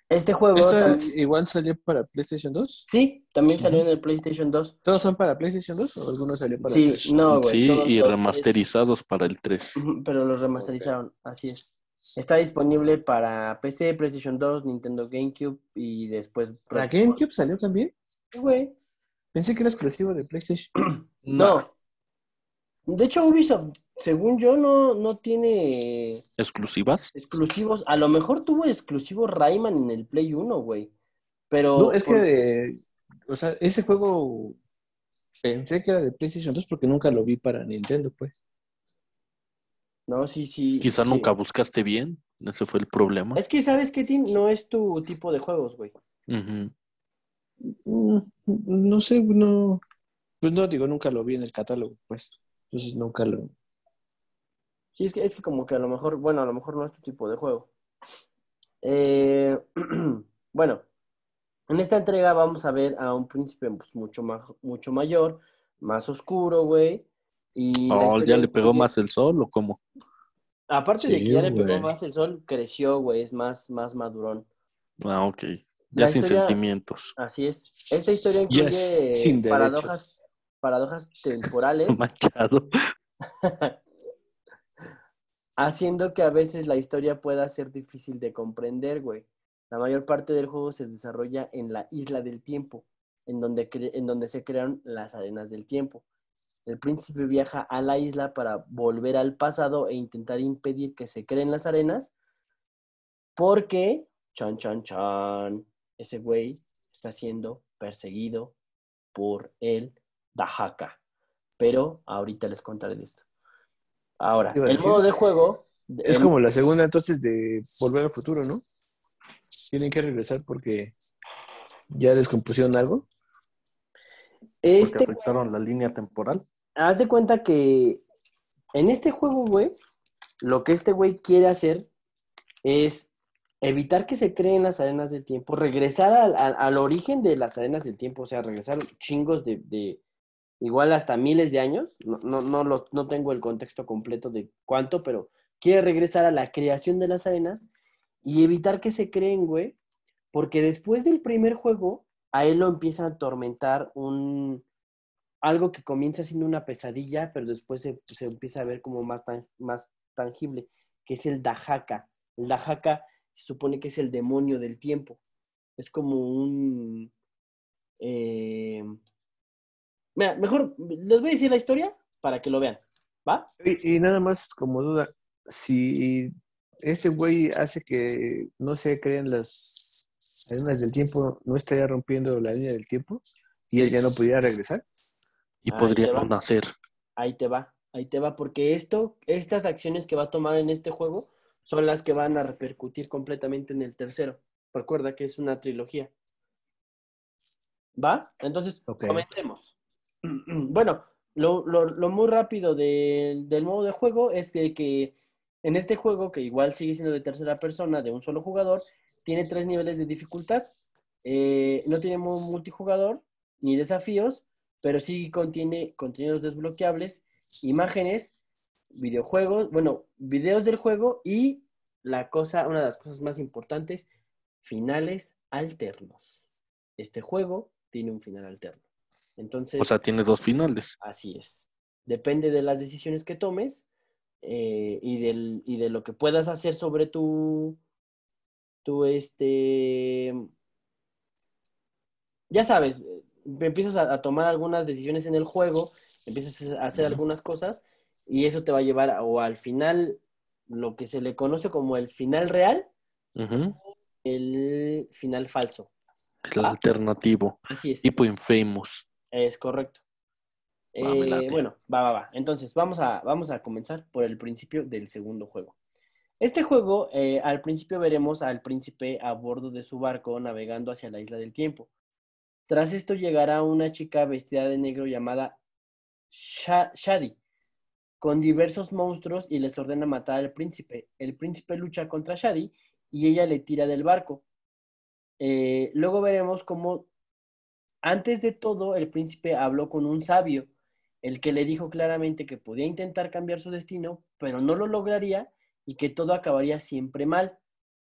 Este juego. ¿Esta tam- igual salió para PlayStation 2? Sí, también salió en el PlayStation 2. ¿Todos son para PlayStation 2 o algunos salió para Sí, PlayStation? no, güey. sí, y remasterizados para el 3. tres. Ujú, Pero los remasterizaron, así es. Está disponible para PC, PlayStation 2, Nintendo GameCube y después. ¿Para GameCube salió también? Sí, güey. Pensé que era exclusivo de PlayStation. No. De hecho, Ubisoft, según yo, no, no tiene ¿Exclusivas? exclusivos. A lo mejor tuvo exclusivo Rayman en el Play 1, güey. Pero. No, es por- que, o sea, ese juego pensé que era de PlayStation 2 porque nunca lo vi para Nintendo, pues. No, sí, sí. Quizá sí. nunca buscaste bien. Ese fue el problema. Es que, ¿sabes qué, Tim? No es tu tipo de juegos, güey. Ujú. Mm, No sé, no. Pues no, digo, nunca lo vi en el catálogo, pues. Entonces nunca lo. Sí, es que, es que como que a lo mejor, bueno, a lo mejor no es tu tipo de juego. Eh, bueno, en esta entrega vamos a ver a un príncipe pues, mucho, más, mucho mayor, más oscuro, güey. Y Oh, ¿Ya le pegó más el sol o cómo? Aparte de que ya le pegó más el sol, creció, güey, es más, más madurón. Ah, ok. La Ya sin historia- sentimientos. Así es. Esta historia incluye sin paradojas, paradojas temporales. Machado. haciendo que a veces la historia pueda ser difícil de comprender, güey. La mayor parte del juego se desarrolla en la isla del tiempo, en donde, en donde se crearon las arenas del tiempo. El príncipe viaja a la isla para volver al pasado e intentar impedir que se creen las arenas, porque, chan, chan, chan, ese güey está siendo perseguido por el Dahaka. Pero ahorita les contaré de esto. Ahora, el decir- modo de juego. Es el- como la segunda entonces de Volver al Futuro, ¿no? Tienen que regresar porque ya descompusieron algo. Porque Este, afectaron la línea temporal. haz de cuenta que en este juego, güey, lo que este güey quiere hacer es evitar que se creen las arenas del tiempo, regresar al, al- al origen de las arenas del tiempo, o sea, regresar chingos de, de igual hasta miles de años, no, no, no, lo- no tengo el contexto completo de cuánto, pero quiere regresar a la creación de las arenas y evitar que se creen, güey, porque después del primer juego, a él lo empieza a atormentar un, algo que comienza siendo una pesadilla, pero después se, se empieza a ver como más, tan- más tangible, que es el Dahaka. El Dahaka se supone que es el demonio del tiempo. Es como un... eh, Mira, mejor les voy a decir la historia para que lo vean. ¿Va? Y, y nada más como duda, si este güey hace que no se creen las líneas del tiempo, ¿no estaría rompiendo la línea del tiempo? Y él ya no pudiera regresar. Y Ahí podría nacer. Ahí te va, ahí te va, porque esto, estas acciones que va a tomar en este juego son las que van a repercutir completamente en el tercero. Recuerda que es una trilogía. ¿Va? Entonces, comencemos. Bueno, lo, muy rápido del- modo de juego es de que en este juego, que igual sigue siendo de tercera persona, de un solo jugador, tiene tres niveles de dificultad. Eh, no tiene mu- multijugador ni desafíos, pero sí contiene contenidos desbloqueables, imágenes, videojuegos, bueno, videos del juego y la cosa, una de las cosas más importantes, finales alternos. Este juego tiene un final alterno. Entonces, O sea, tiene dos finales. así es. Depende de las decisiones que tomes eh, y, del, y de lo que puedas hacer sobre tu, tu este, ya sabes, eh, empiezas a, a tomar algunas decisiones en el juego, empiezas a hacer algunas cosas y eso te va a llevar a- o al final, lo que se le conoce como el final real, Ujú. el final falso. El alternativo. Así es. Tipo Infamous. Es correcto. Va, Eh, bueno, va, va, va. Entonces, vamos a, vamos a comenzar por el principio del segundo juego. Este juego, eh, al principio veremos al príncipe a bordo de su barco navegando hacia la isla del tiempo. Tras esto llegará una chica vestida de negro llamada Sha- Shadi, con diversos monstruos y les ordena matar al príncipe. El príncipe lucha contra Shadi y ella le tira del barco. Eh, luego veremos cómo antes de todo, el príncipe habló con un sabio, el que le dijo claramente que podía intentar cambiar su destino, pero no lo lograría y que todo acabaría siempre mal.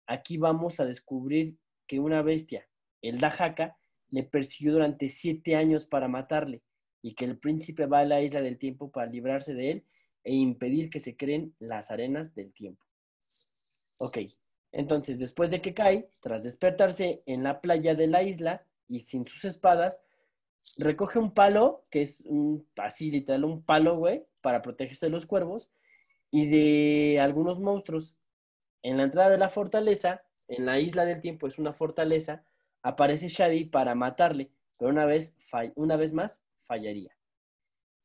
Aquí vamos a descubrir que una bestia, el Dajaka, le persiguió durante siete años para matarle y que el príncipe va a la isla del tiempo para librarse de él e impedir que se creen las arenas del tiempo. Ok, entonces después de que cae, tras despertarse en la playa de la isla y sin sus espadas, recoge un palo, que es un, así literal un palo, güey, para protegerse de los cuervos y de algunos monstruos. En la entrada de la fortaleza, en la isla del tiempo es una fortaleza, aparece Shadi para matarle, pero una vez, una vez más fallaría.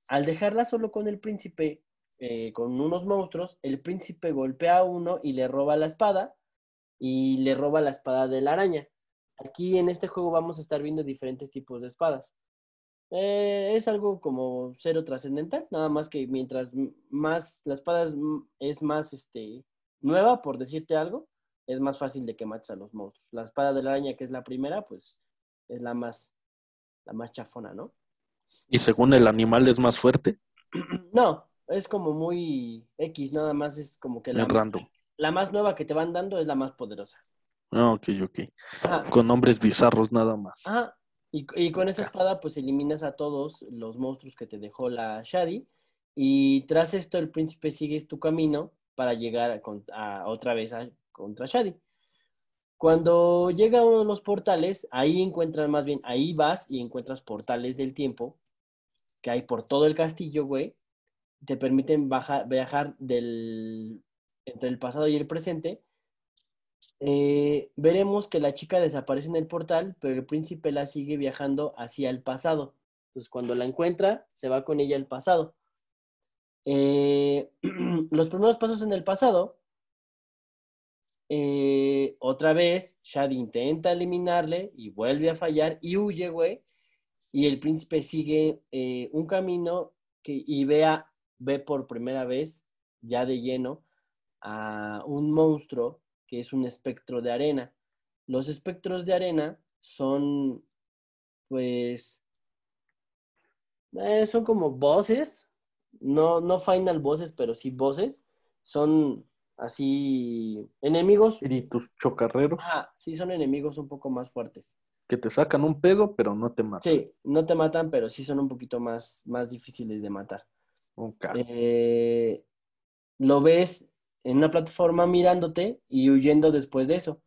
Al dejarla solo con el príncipe, eh, con unos monstruos, el príncipe golpea a uno y le roba la espada y le roba la espada de la araña. Aquí en este juego vamos a estar viendo diferentes tipos de espadas. Eh, es algo como cero trascendental, nada más que mientras más la espada es, más este, nueva, por decirte algo, es más fácil de que mates a los monstruos. La espada de la araña, que es la primera, pues es la más, la más chafona, ¿no? Y según el animal es más fuerte, No, es como muy X, nada más es como que la más nueva que te van dando es la más poderosa. Ah, ok, ok. Ajá. Con nombres bizarros nada más. Ajá. Y, y con esta espada, pues eliminas a todos los monstruos que te dejó la Shadi. Y tras esto, el príncipe sigue tu camino para llegar a, otra vez a- contra Shadi. Cuando llega a uno de los portales, ahí encuentras, más bien, ahí vas y encuentras portales del tiempo que hay por todo el castillo, güey. Te permiten viajar del, entre el pasado y el presente eh, veremos que la chica desaparece en el portal, pero el príncipe la sigue viajando hacia el pasado. Entonces, cuando la encuentra, se va con ella al pasado. Eh, los primeros pasos en el pasado, eh, otra vez, Shad intenta eliminarle y vuelve a fallar y huye, güey. Y el príncipe sigue un camino que, y ve por primera vez, ya de lleno, a un monstruo que es un espectro de arena. Los espectros de arena son, pues, eh, son como voces, no, no final voces, pero sí voces. Son así enemigos. Espíritus chocarreros Ah, sí, son enemigos un poco más fuertes. que te sacan un pedo, pero no te matan. Sí, no te matan, pero sí son un poquito más, más difíciles de matar. Eh, lo ves en una plataforma mirándote y huyendo después de eso.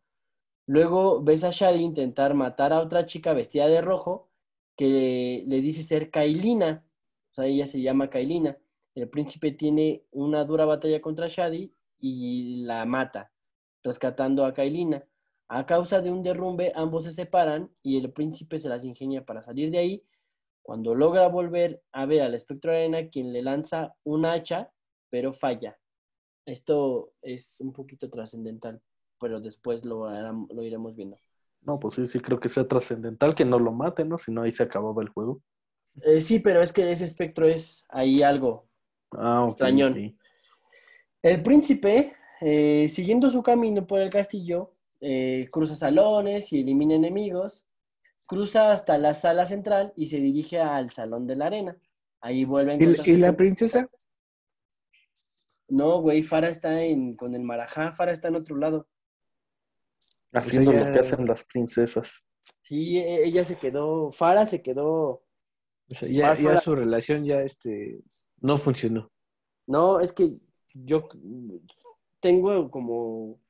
Luego ves a Shadi intentar matar a otra chica vestida de rojo que le dice ser Kailina, o sea, ella se llama Kailina. El príncipe tiene una dura batalla contra Shadi y la mata, rescatando a Kailina. A causa de un derrumbe, ambos se separan y el príncipe se las ingenia para salir de ahí. Cuando logra volver a ver al espectro arena, quien le lanza un hacha, pero falla. Esto es un poquito trascendental, pero después lo, harán- lo iremos viendo. No, pues sí, sí creo que sea trascendental que no lo mate, ¿no? Si no, ahí se acababa el juego. Eh, sí, pero es que ese espectro es ahí algo. Ah, ok. Extrañón. El príncipe, eh, siguiendo su camino por el castillo, eh, cruza salones y elimina enemigos, cruza hasta la sala central y se dirige al salón de la arena. Ahí vuelve a ¿Y, encontrarse y la princesa? No, güey, Fara está en, con el marajá, Fara está en otro lado. Haciendo lo que hacen las princesas. Sí, e- ella se quedó, Fara se quedó. O sea, ya, ya su relación ya este no funcionó. No, es que yo tengo como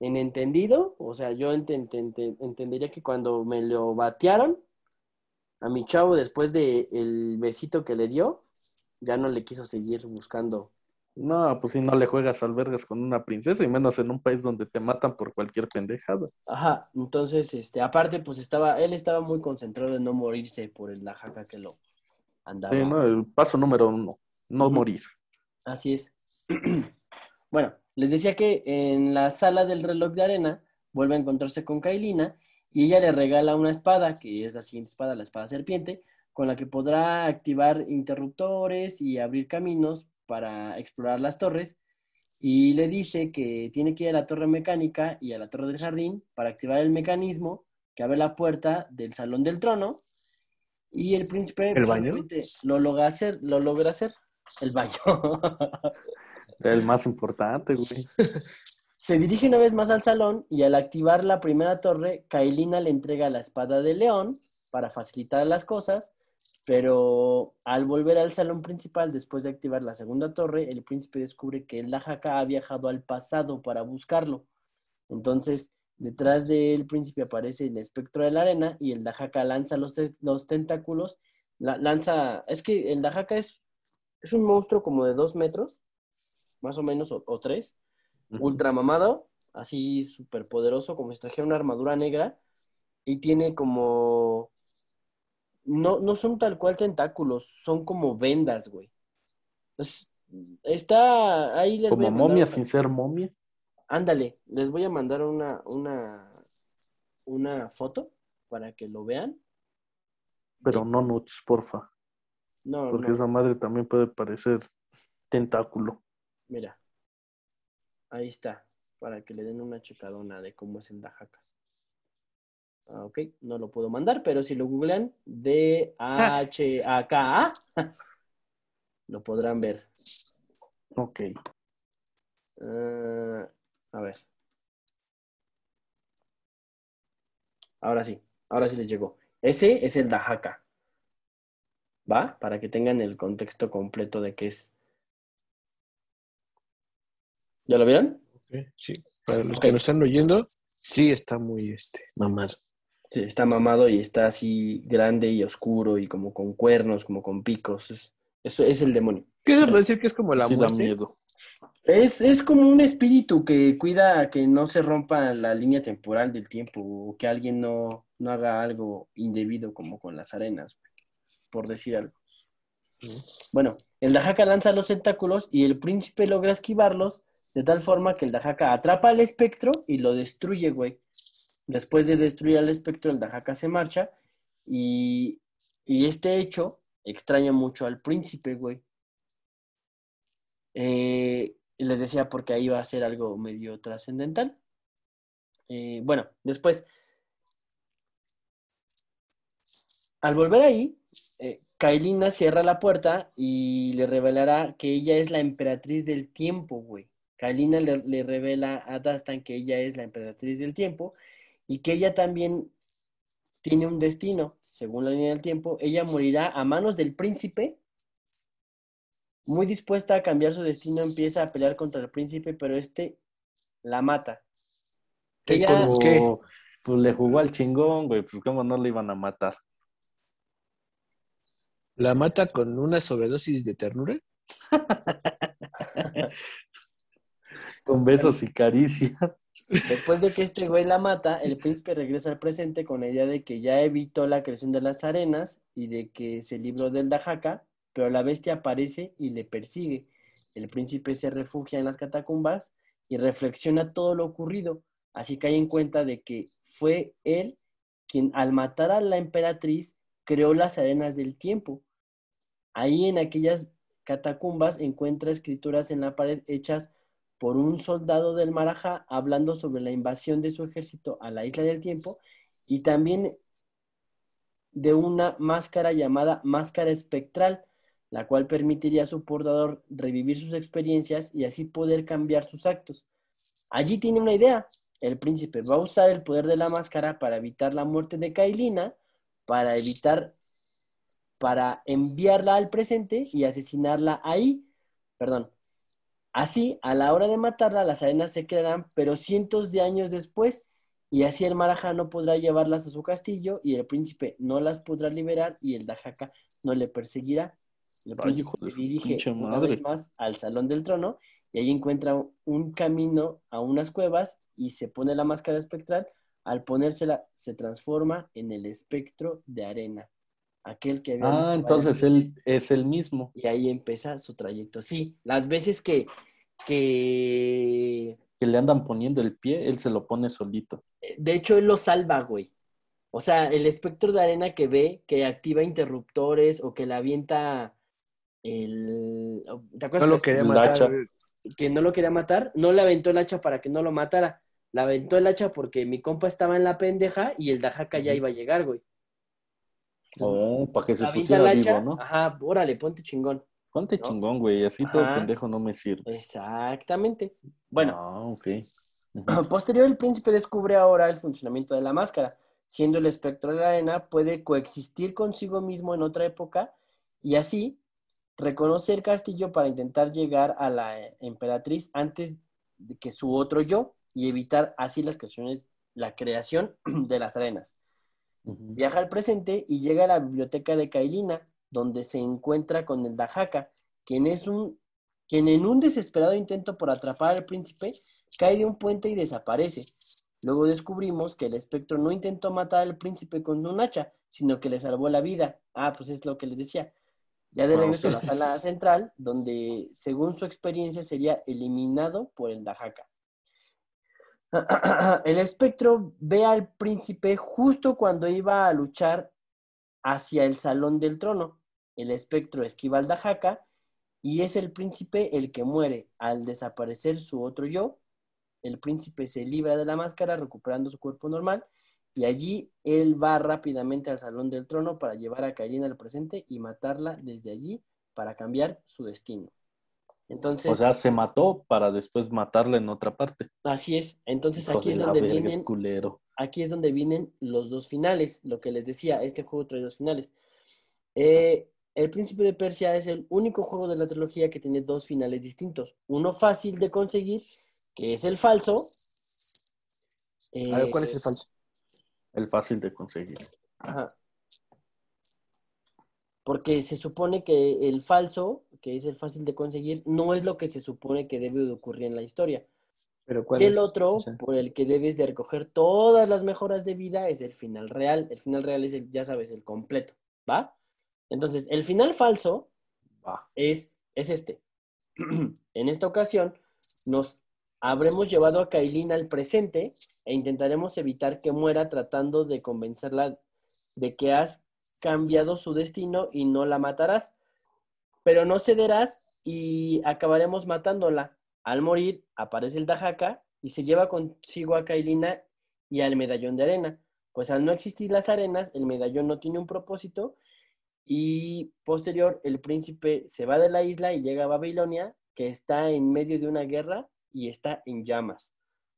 en entendido, o sea, yo enten- enten- entendería que cuando me lo batearon a mi chavo después de el besito que le dio, ya no le quiso seguir buscando. No, pues si no le juegas albergas con una princesa, y menos en un país donde te matan por cualquier pendejada. Ajá, entonces, este, aparte, pues estaba, él estaba muy concentrado en no morirse por el Lajaca que lo andaba. Sí, ¿no? El paso número uno, no morir. Así es. bueno, les decía que en la sala del reloj de arena vuelve a encontrarse con Kailina y ella le regala una espada, que es la siguiente espada, la espada serpiente, con la que podrá activar interruptores y abrir caminos para explorar las torres. Y le dice que tiene que ir a la torre mecánica y a la torre del jardín para activar el mecanismo que abre la puerta del salón del trono. Y el príncipe ¿El baño? lo logra hacer, lo logra hacer. El baño. El más importante, güey. Se dirige una vez más al salón y al activar la primera torre, Kailina le entrega la espada de león para facilitar las cosas, pero al volver al salón principal después de activar la segunda torre, el príncipe descubre que el Dajaka ha viajado al pasado para buscarlo. Entonces, detrás del príncipe aparece el espectro de la arena y el Dajaka lanza los, te- los tentáculos, la- lanza, es que el Dajaka es, es un monstruo como de dos metros, más o menos, o- o tres, ultra mamado, así súper poderoso, como si trajera una armadura negra, y tiene como... No, no son tal cual tentáculos, son como vendas, güey. Es- está ahí les voy Como a mandar momia una- sin ser momia. Ándale, les voy a mandar una, una, una foto para que lo vean. Pero no nuts, porfa. No, Porque no, esa madre también puede parecer tentáculo. mira. Ahí está, para que le den una checadona de cómo es el Dajaka. Ah, ok, no lo puedo mandar, pero si lo googlean, D-H-A-K-A, lo podrán ver. Ok. Ah, a ver. Ahora sí, ahora sí les llegó. Ese es el Dajaka. ¿Va? Para que tengan el contexto completo de qué es. ¿Ya lo vieron? Sí, para los que nos están oyendo, sí está muy este mamado. Sí, está mamado y está así grande y oscuro y como con cuernos, como con picos. Es, eso es el demonio. ¿Quieres decir que es como la Sí da muerte? miedo. Es, es como un espíritu que cuida que no se rompa la línea temporal del tiempo o que alguien no, no haga algo indebido como con las arenas, por decir algo. Bueno, el Dajaka lanza los tentáculos y el príncipe logra esquivarlos de tal forma que el Dajaka atrapa al espectro y lo destruye, güey. Después de destruir al espectro, el Dajaka se marcha y, y este hecho extraña mucho al príncipe, güey. Eh, les decía porque ahí va a ser algo medio trascendental. Eh, bueno, después, al volver ahí, eh, Kailina cierra la puerta y le revelará que ella es la emperatriz del tiempo, güey. Kailina le, le revela a Dastan que ella es la emperatriz del tiempo y que ella también tiene un destino, según la línea del tiempo. Ella morirá a manos del príncipe muy dispuesta a cambiar su destino, empieza a pelear contra el príncipe, pero este la mata. Que ¿Qué ella- con- ¿Qué? Pues le jugó al chingón, güey. Pues cómo no le iban a matar. ¿La mata con una sobredosis de ternura? Con besos y caricias. Después de que este güey la mata, el príncipe regresa al presente con la idea de que ya evitó la creación de las arenas y de que se libró del Dajaka, pero la bestia aparece y le persigue. El príncipe se refugia en las catacumbas y reflexiona todo lo ocurrido, así cae en cuenta de que fue él quien al matar a la emperatriz creó las arenas del tiempo. Ahí en aquellas catacumbas encuentra escrituras en la pared hechas por un soldado del Marajá hablando sobre la invasión de su ejército a la isla del tiempo y también de una máscara llamada máscara espectral, la cual permitiría a su portador revivir sus experiencias y así poder cambiar sus actos. Allí tiene una idea. El príncipe va a usar el poder de la máscara para evitar la muerte de Kailina, para evitar, para enviarla al presente y asesinarla ahí. Perdón. Así, a la hora de matarla, las arenas se crearán, pero cientos de años después, y así el Marajá no podrá llevarlas a su castillo y el príncipe no las podrá liberar y el Dajaka no le perseguirá. El príncipe dirige una vez más al salón del trono y ahí encuentra un camino a unas cuevas y se pone la máscara espectral. Al ponérsela, se transforma en el espectro de arena. Aquel que había Ah, entonces él es el mismo. Y ahí empieza su trayecto. Sí, las veces que, que Que le andan poniendo el pie, él se lo pone solito. de hecho, él lo salva, güey. O sea, el espectro de arena que ve, que activa interruptores o que le avienta el... ¿Te No acuerdas lo que- quería El matar. hacha. que no lo quería matar? No le aventó el hacha para que no lo matara. Le aventó el hacha porque mi compa estaba en la pendeja y el Dajaka ya iba a llegar, güey. Oh, para que se pusiera vivo, ¿no? ajá, órale, ponte chingón. Ponte ¿no? chingón, güey. Así todo pendejo no me sirve. Exactamente. Bueno, Ah. Posterior, el príncipe descubre ahora el funcionamiento de la máscara. Siendo el espectro de la arena, puede coexistir consigo mismo en otra época y así reconoce el castillo para intentar llegar a la emperatriz antes de que su otro yo y evitar así las creaciones, la creación de las arenas. Viaja al presente y llega a la biblioteca de Kailina, donde se encuentra con el Dajaka, quien es un quien en un desesperado intento por atrapar al príncipe cae de un puente y desaparece. Luego descubrimos que el espectro no intentó matar al príncipe con un hacha, sino que le salvó la vida. Ah, pues es lo que les decía. Ya de Ah, regreso a la sala central, donde según su experiencia sería eliminado por el Dajaka. El espectro ve al príncipe justo cuando iba a luchar hacia el salón del trono. El espectro esquiva al Dajaka y es el príncipe el que muere. Al desaparecer su otro yo, el príncipe se libra de la máscara recuperando su cuerpo normal y allí él va rápidamente al salón del trono para llevar a Kailina al presente y matarla desde allí para cambiar su destino. Entonces, O sea, se mató para después matarla en otra parte. así es. Entonces Hijo aquí es donde verga, vienen culero. aquí es donde vienen los dos finales. Lo que les decía, este juego trae dos finales. Eh, el Príncipe de Persia es el único juego de la trilogía que tiene dos finales distintos. Uno fácil de conseguir, que es el falso. A ver, Eh, ¿cuál es el falso? El fácil de conseguir. Ajá. Porque se supone que el falso, que es el fácil de conseguir, no es lo que se supone que debe de ocurrir en la historia. Pero ¿cuál el es? otro, O sea, por el que debes de recoger todas las mejoras de vida, es el final real. El final real es el, ya sabes, el completo, ¿va? Entonces, el final falso Va. es, es este. en esta ocasión, nos habremos llevado a Kailina al presente e intentaremos evitar que muera tratando de convencerla de que has cambiado su destino y no la matarás. Pero no cederás y acabaremos matándola. Al morir, aparece el Dajaka y se lleva consigo a Kailina y al medallón de arena. Pues al no existir las arenas, el medallón no tiene un propósito y posterior el príncipe se va de la isla y llega a Babilonia, que está en medio de una guerra y está en llamas.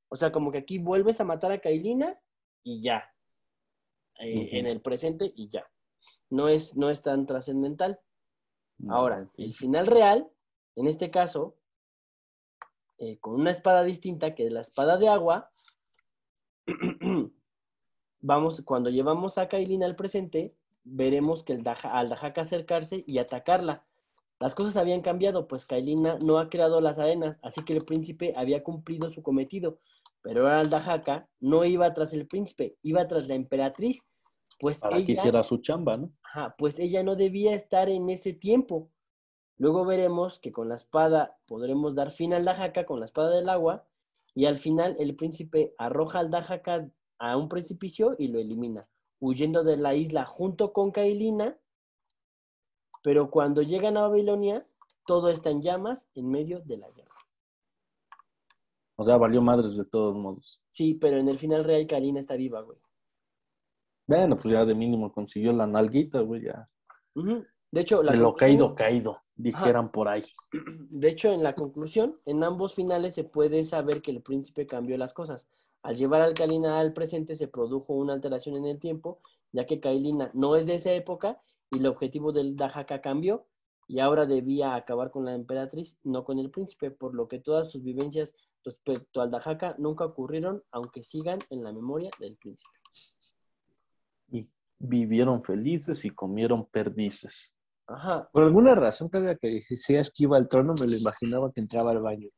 O sea, como que aquí vuelves a matar a Kailina y ya. Eh. En el presente y ya. No es, no es tan trascendental. Ahora, el final real, en este caso, eh, con una espada distinta que es la espada de agua, vamos, cuando llevamos a Kailina al presente, veremos que el Daja- al Dajaka acercarse y atacarla. Las cosas habían cambiado, pues Kailina no ha creado las arenas, así que el príncipe había cumplido su cometido. Pero ahora el Dajaka no iba tras el príncipe, iba tras la emperatriz, pues Para que hiciera su chamba, ¿no? Ajá, pues ella no debía estar en ese tiempo. Luego veremos que con la espada podremos dar fin al Dajaka con la espada del agua y al final el príncipe arroja al Dajaka a un precipicio y lo elimina, huyendo de la isla junto con Kailina. Pero cuando llegan a Babilonia, todo está en llamas en medio de la guerra. O sea, valió madres de todos modos. Sí, pero en el final real Kailina está viva, güey. Bueno, pues ya de mínimo consiguió la nalguita, güey, ya. De hecho, la De lo caído, caído, dijeran por ahí. De hecho, en la conclusión, en ambos finales se puede saber que el príncipe cambió las cosas. Al llevar a Kailina al presente se produjo una alteración en el tiempo, ya que Kailina no es de esa época y el objetivo del Dajaka cambió y ahora debía acabar con la emperatriz, no con el príncipe, por lo que todas sus vivencias respecto al Dajaka nunca ocurrieron, aunque sigan en la memoria del príncipe. Vivieron felices y comieron perdices. Ajá, Por alguna razón, cada que decías que iba al trono, me lo imaginaba que entraba al baño.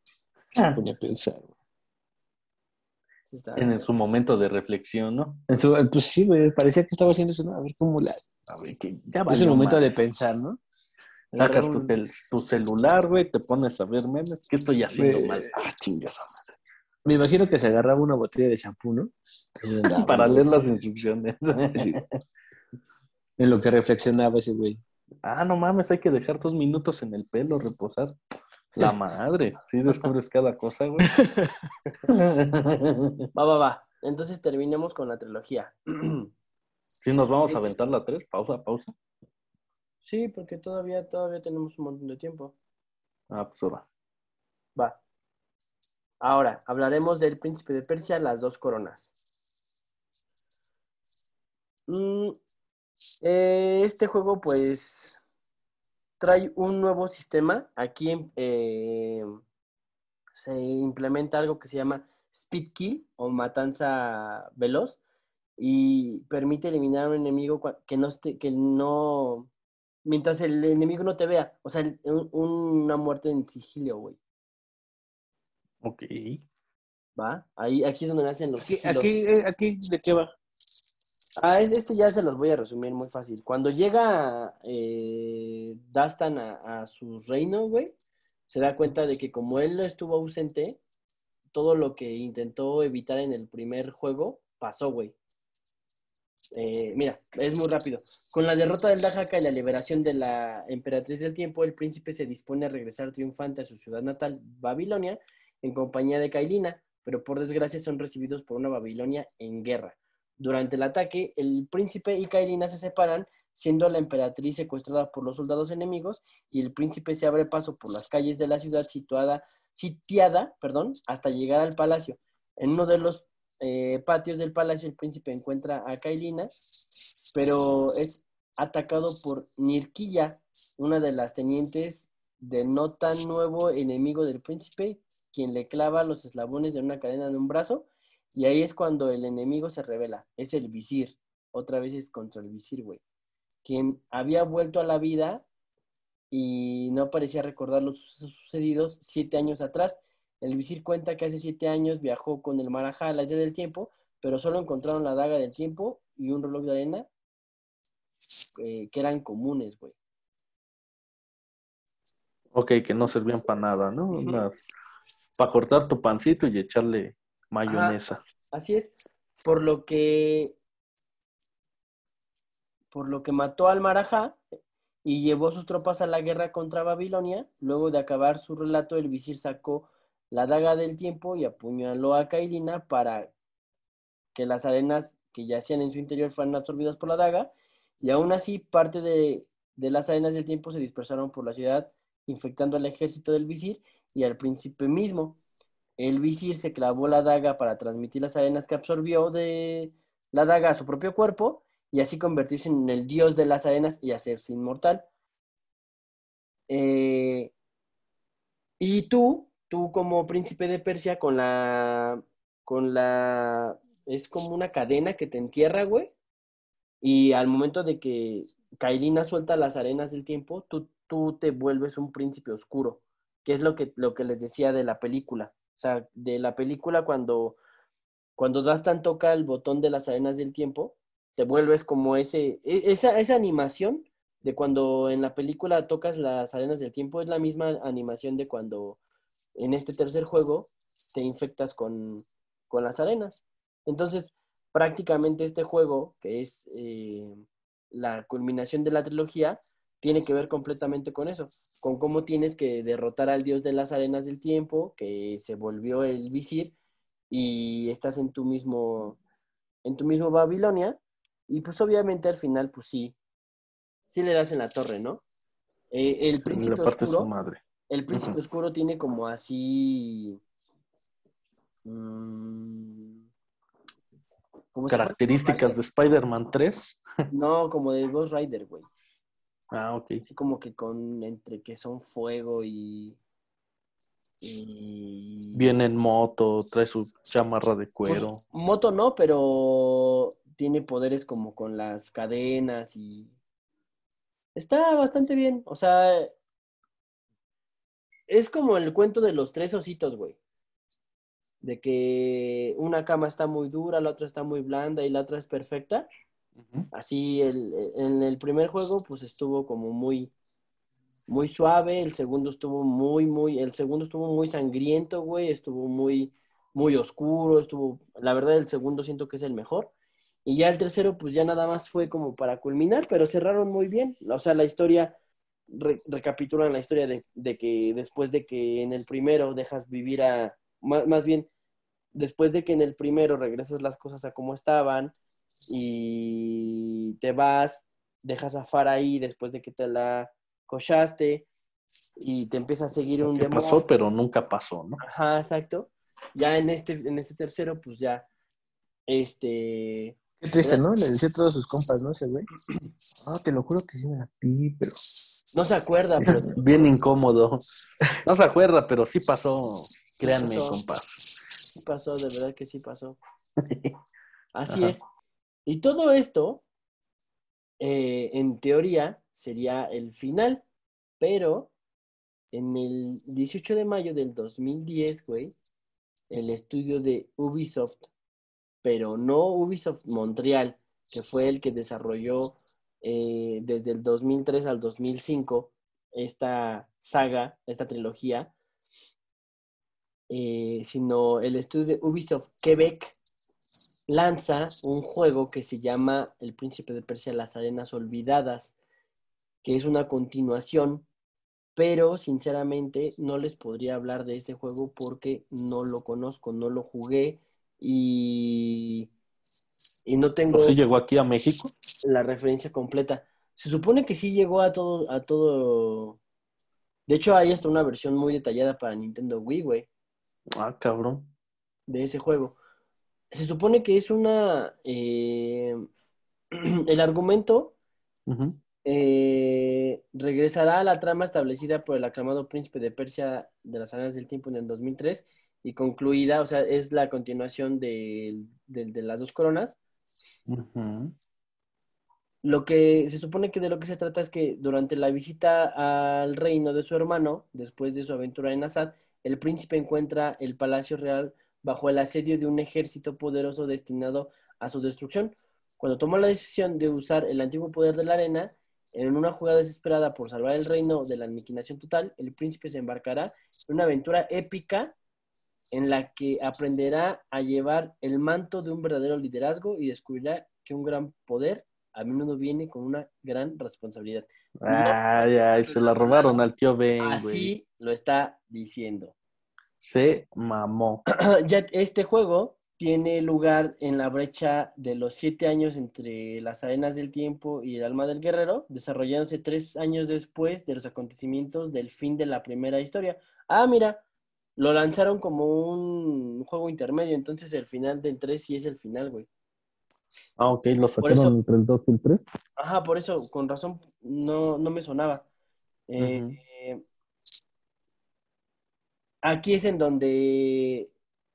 Se ponía a pensar. En su momento de reflexión, ¿no? En su- pues sí, güey, parecía que estaba haciendo eso, ¿no? A ver cómo la... A ver, que ya Es el momento de pensar, ¿no? Sacas tu, un- tel- tu celular, güey, te pones a ver memes. ¿Qué estoy haciendo Güey. mal? Ah, chingada Me imagino que se agarraba una botella de champú, ¿no? Madre. Para leer las instrucciones. Sí. En lo que reflexionaba ese güey. ah, no mames, hay que dejar dos minutos en el pelo, reposar. La madre, sí descubres cada cosa, güey. Va, va, va. Entonces terminemos con la trilogía. Sí, nos vamos a aventar la tres. Pausa, pausa. Sí, porque todavía, todavía tenemos un montón de tiempo. Ah, pues ahora. Va. Ahora, hablaremos del príncipe de Persia, las dos coronas. Mm, eh, este juego, pues, trae un nuevo sistema. Aquí eh, se implementa algo que se llama Speed Kill o matanza veloz y permite eliminar a un enemigo que no esté, que no, mientras el enemigo no te vea. O sea, un- una muerte en sigilio, güey. Ok. ¿Va? Ahí, aquí es donde nacen los. Aquí, los- aquí, eh, aquí, ¿de qué va? Ah, es- este ya se los voy a resumir muy fácil. Cuando llega eh, Dastan a, a su reino, güey, se da cuenta de que como él estuvo ausente, todo lo que intentó evitar en el primer juego pasó, güey. Eh, mira, es muy rápido. Con la derrota del Dajaka y la liberación de la emperatriz del tiempo, el príncipe se dispone a regresar triunfante a su ciudad natal, Babilonia, en compañía de Kailina, pero por desgracia son recibidos por una Babilonia en guerra. Durante el ataque, el príncipe y Kailina se separan, siendo la emperatriz secuestrada por los soldados enemigos y el príncipe se abre paso por las calles de la ciudad situada, sitiada perdón, hasta llegar al palacio. En uno de los eh, patios del palacio, el príncipe encuentra a Kailina, pero es atacado por Nirquilla, una de las tenientes de no tan nuevo enemigo del príncipe, quien le clava los eslabones de una cadena en un brazo, y ahí es cuando el enemigo se revela, es el visir, otra vez es contra el visir, güey, quien había vuelto a la vida y no parecía recordar los sucedidos siete años atrás. El visir cuenta que hace siete años viajó con el Marajá a la del tiempo, pero solo encontraron la daga del tiempo y un reloj de arena eh, que eran comunes, güey. Ok, que no servían para nada, ¿no? Para cortar tu pancito y echarle mayonesa. Así es, por lo que por lo que mató al Marajá y llevó sus tropas a la guerra contra Babilonia. Luego de acabar su relato, el visir sacó la daga del tiempo y apuñaló a Kailina para que las arenas que yacían en su interior fueran absorbidas por la daga. Y aún así, parte de, de las arenas del tiempo se dispersaron por la ciudad, infectando al ejército del visir y al príncipe mismo. El visir se clavó la daga para transmitir las arenas que absorbió de la daga a su propio cuerpo y así convertirse en el dios de las arenas y hacerse inmortal. Eh, y tú, tú como príncipe de Persia, con la, con la, es como una cadena que te entierra, güey. Y al momento de que Kailina suelta las arenas del tiempo, tú, tú te vuelves un príncipe oscuro, que es lo que, lo que les decía de la película. O sea, de la película cuando, cuando Dastan toca el botón de las arenas del tiempo, te vuelves como ese, e- esa, esa animación de cuando en la película tocas las arenas del tiempo, es la misma animación de cuando en este tercer juego te infectas con, con las arenas. Entonces, prácticamente este juego, que es eh, la culminación de la trilogía, tiene que ver completamente con eso, con cómo tienes que derrotar al dios de las arenas del tiempo, que se volvió el visir, y estás en tu mismo, en tu mismo Babilonia, y pues obviamente al final, pues sí, sí le das en la torre, ¿no? Eh, el príncipe oscuro, madre. el príncipe oscuro tiene como así. mm, fuera Características de Spider-Man 3. Rider. No, como de Ghost Rider, güey. Ah, ok. Así como que con entre que son fuego y. y Viene en moto, trae su chamarra de Pues, cuero. moto no, pero tiene poderes como con las cadenas y. Está bastante bien. O sea. Es como el cuento de los tres ositos, güey. De que una cama está muy dura, la otra está muy blanda y la otra es perfecta. Así el, en el primer juego, pues estuvo como muy, muy suave. El segundo estuvo muy, muy, el segundo estuvo muy sangriento, güey. Estuvo muy, muy oscuro. Estuvo, la verdad, el segundo siento que es el mejor. Y ya el tercero, pues ya nada más fue como para culminar, pero cerraron muy bien. O sea, la historia, re- recapitulan la historia de, de que después de que en el primero dejas vivir a, más, más bien, después de que en el primero regresas las cosas a como estaban y te vas, dejas a Far ahí después de que te la cochaste y te empieza a seguir Lo un demonio. pasó, pero nunca pasó, ¿no? Ajá, exacto. Ya en este, en este tercero, pues ya, este, Qué triste, ¿no? Le decía a todos sus compas, ¿no? Ese güey. Ah, te lo juro que sí me la pí, pero. no se acuerda, pero Bien incómodo. No se acuerda, pero sí pasó. Créanme, pasó. compas. sí pasó, de verdad que sí pasó. Así Ajá. es. Y todo esto, eh, en teoría, sería el final, pero en el 18 de mayo del 2010, güey, el estudio de Ubisoft, pero no Ubisoft Montreal, que fue el que desarrolló eh, desde el 2003 al 2005 esta saga, esta trilogía, eh, sino el estudio de Ubisoft Quebec lanza un juego que se llama El Príncipe de Persia, las Arenas Olvidadas, que es una continuación, pero sinceramente no les podría hablar de ese juego porque no lo conozco, no lo jugué y, y no tengo ¿Pero sí llegó aquí a México? la referencia completa. Se supone que sí llegó a todo, a todo. De hecho, hay hasta una versión muy detallada para Nintendo Wii, güey Ah, cabrón. de ese juego. Se supone que es una... eh, el argumento eh, regresará a la trama establecida por el aclamado príncipe de Persia de las Arenas del Tiempo en el 2003 y concluida, o sea, es la continuación del- de las dos coronas. Lo que se supone que de lo que se trata es que durante la visita al reino de su hermano, después de su aventura en Assad, el príncipe encuentra el palacio real bajo el asedio de un ejército poderoso destinado a su destrucción. Cuando toma la decisión de usar el antiguo poder de la arena, en una jugada desesperada por salvar el reino de la aniquilación total, el príncipe se embarcará en una aventura épica en la que aprenderá a llevar el manto de un verdadero liderazgo y descubrirá que un gran poder a menudo viene con una gran responsabilidad. Ay, ay, se la robaron al tío Ben. Así lo está diciendo. Se mamó. ya este juego tiene lugar en la brecha de los siete años entre las arenas del tiempo y el alma del guerrero, desarrollándose tres años después de los acontecimientos del fin de la primera historia. Ah, mira, lo lanzaron como un juego intermedio, entonces el final del 3 sí es el final, güey. Ah, ok, lo sacaron entre el 2 y el 3. Ajá, por eso, con razón, no, no me sonaba. Eh. Aquí es en donde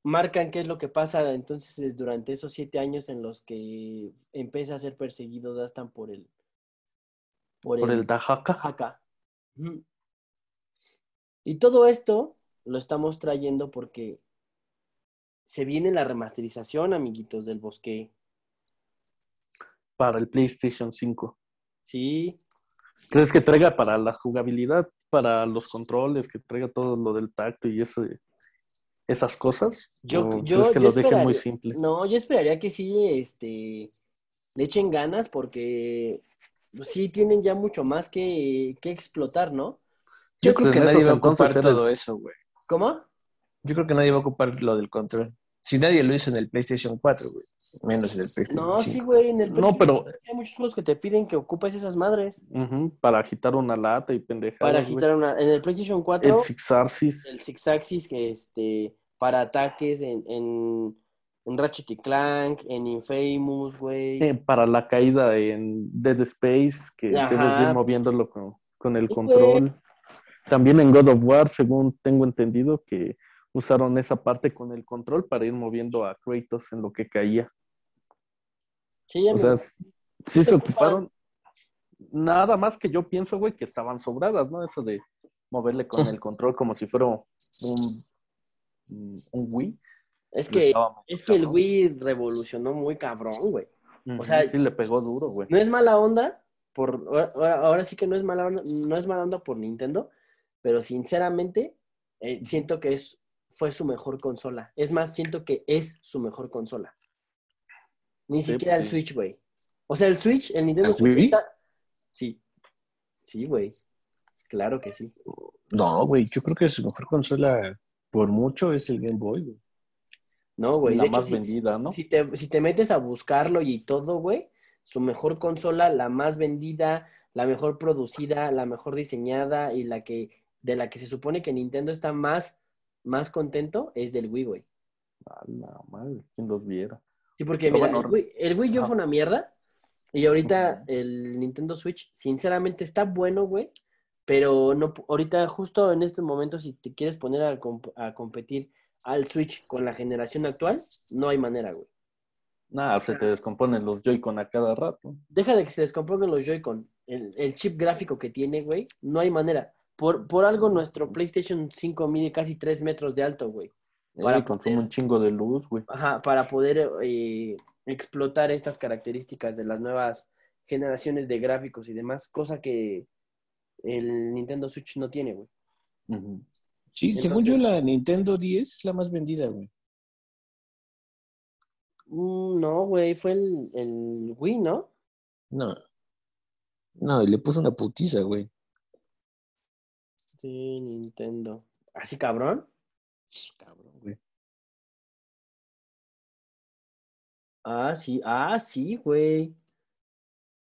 marcan qué es lo que pasa entonces durante esos siete años en los que empieza a ser perseguido Dastan por el Por el Dajaka. Haka. Ujú. Y todo esto lo estamos trayendo porque se viene la remasterización, amiguitos del bosque. Para el PlayStation 5. Sí, ¿Crees que traiga para la jugabilidad, para los controles, que traiga todo lo del tacto y ese, esas cosas? yo, ¿O yo, que yo lo dejen muy esperaría- simple? No, yo esperaría que sí, este, le echen ganas porque pues, sí tienen ya mucho más que, que explotar, ¿no? Yo Pues creo que nadie va a ocupar todo eso, güey. ¿Cómo? Yo creo que nadie va a ocupar lo del control. Si nadie lo hizo en el PlayStation 4, güey. Menos en el PlayStation No, 5. sí, güey, en el No, pero hay muchos juegos que te piden que ocupes esas madres para agitar una lata y pendejadas. para güey. agitar una. En el PlayStation 4, El Six Axis. el Six Axis, que este, para ataques en, en, en Ratchet y Clank, en Infamous, güey. eh, para la caída en Dead Space, que Ajá. debes de ir moviéndolo con, con el Sí, control. También en God of War, según tengo entendido, que usaron esa parte con el control para ir moviendo a Kratos en lo que caía. Sí, O sea, sí se ocuparon. Nada más que yo pienso, güey, que estaban sobradas, ¿no? Eso de moverle con el control como si fuera un, un Wii. es que, es que el. Wii revolucionó muy cabrón, güey. Ujú, sea, sí le pegó duro, güey. No es mala onda, por, ahora, ahora sí que no es mala onda, no es mala onda por Nintendo, pero sinceramente eh, siento que es, fue su mejor consola. Es más, siento que es su mejor consola. Ni Sí, siquiera el. Switch, güey. O sea, el Switch, el Nintendo ¿El Switch está... Sí. Sí, güey. Claro que sí. No, güey. Yo creo que su mejor consola, por mucho, es el Game Boy, güey. No, güey. la de hecho, más si- vendida, ¿no? Si te, si te metes a buscarlo y todo, güey, su mejor consola, la más vendida, la mejor producida, la mejor diseñada y la que de la que se supone que Nintendo está más, más contento es del Wii, güey. A la madre, ¿quién los viera? Sí, porque Pero mira, bueno, el Wii, el Wii U fue una mierda y ahorita el Nintendo Switch, sinceramente, está bueno, güey, pero no, ahorita justo en este momento, si te quieres poner a, comp- a competir al Switch con la generación actual, no hay manera, güey. Nada, se te descomponen los Joy-Con a cada rato. Deja de que se descompongan los Joy-Con. El, el chip gráfico que tiene, güey, no hay manera. Por, por algo nuestro PlayStation 5 mide casi 3 metros de alto, güey. Para Para consume poder- un chingo de luz, güey. Ajá, para poder eh, explotar estas características de las nuevas generaciones de gráficos y demás, cosa que el Nintendo Switch no tiene, güey. Sí, según yo, la Nintendo 10 es la más vendida, güey. Mm, no, güey, fue el, el Wii, ¿no? No. No, y le puso una putiza, güey. Sí, Nintendo. ¿Así cabrón? Cabrón, güey. Ah, sí, ah, sí, güey.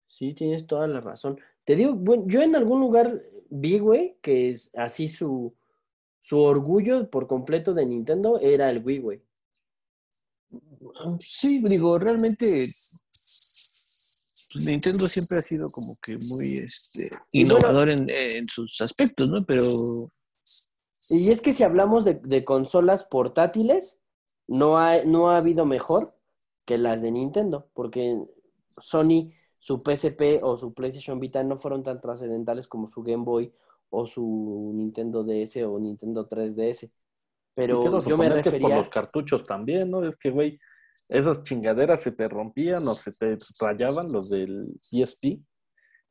Sí, tienes toda la razón. Te digo, bueno, yo en algún lugar vi, güey, que es así su, su orgullo por completo de Nintendo era el Wii, güey. Sí, digo, realmente Nintendo siempre ha sido como que muy este, bueno- innovador en, en sus aspectos, ¿no? Pero Y es que si hablamos de, de consolas portátiles, no ha, no ha habido mejor que las de Nintendo, porque Sony, su PSP o su PlayStation Vita no fueron tan trascendentales como su Game Boy o su Nintendo DS o Nintendo 3DS. Pero yo me suponer que es por refería... los cartuchos también, ¿no? Es que, güey, esas chingaderas se te rompían o se te rayaban los del PSP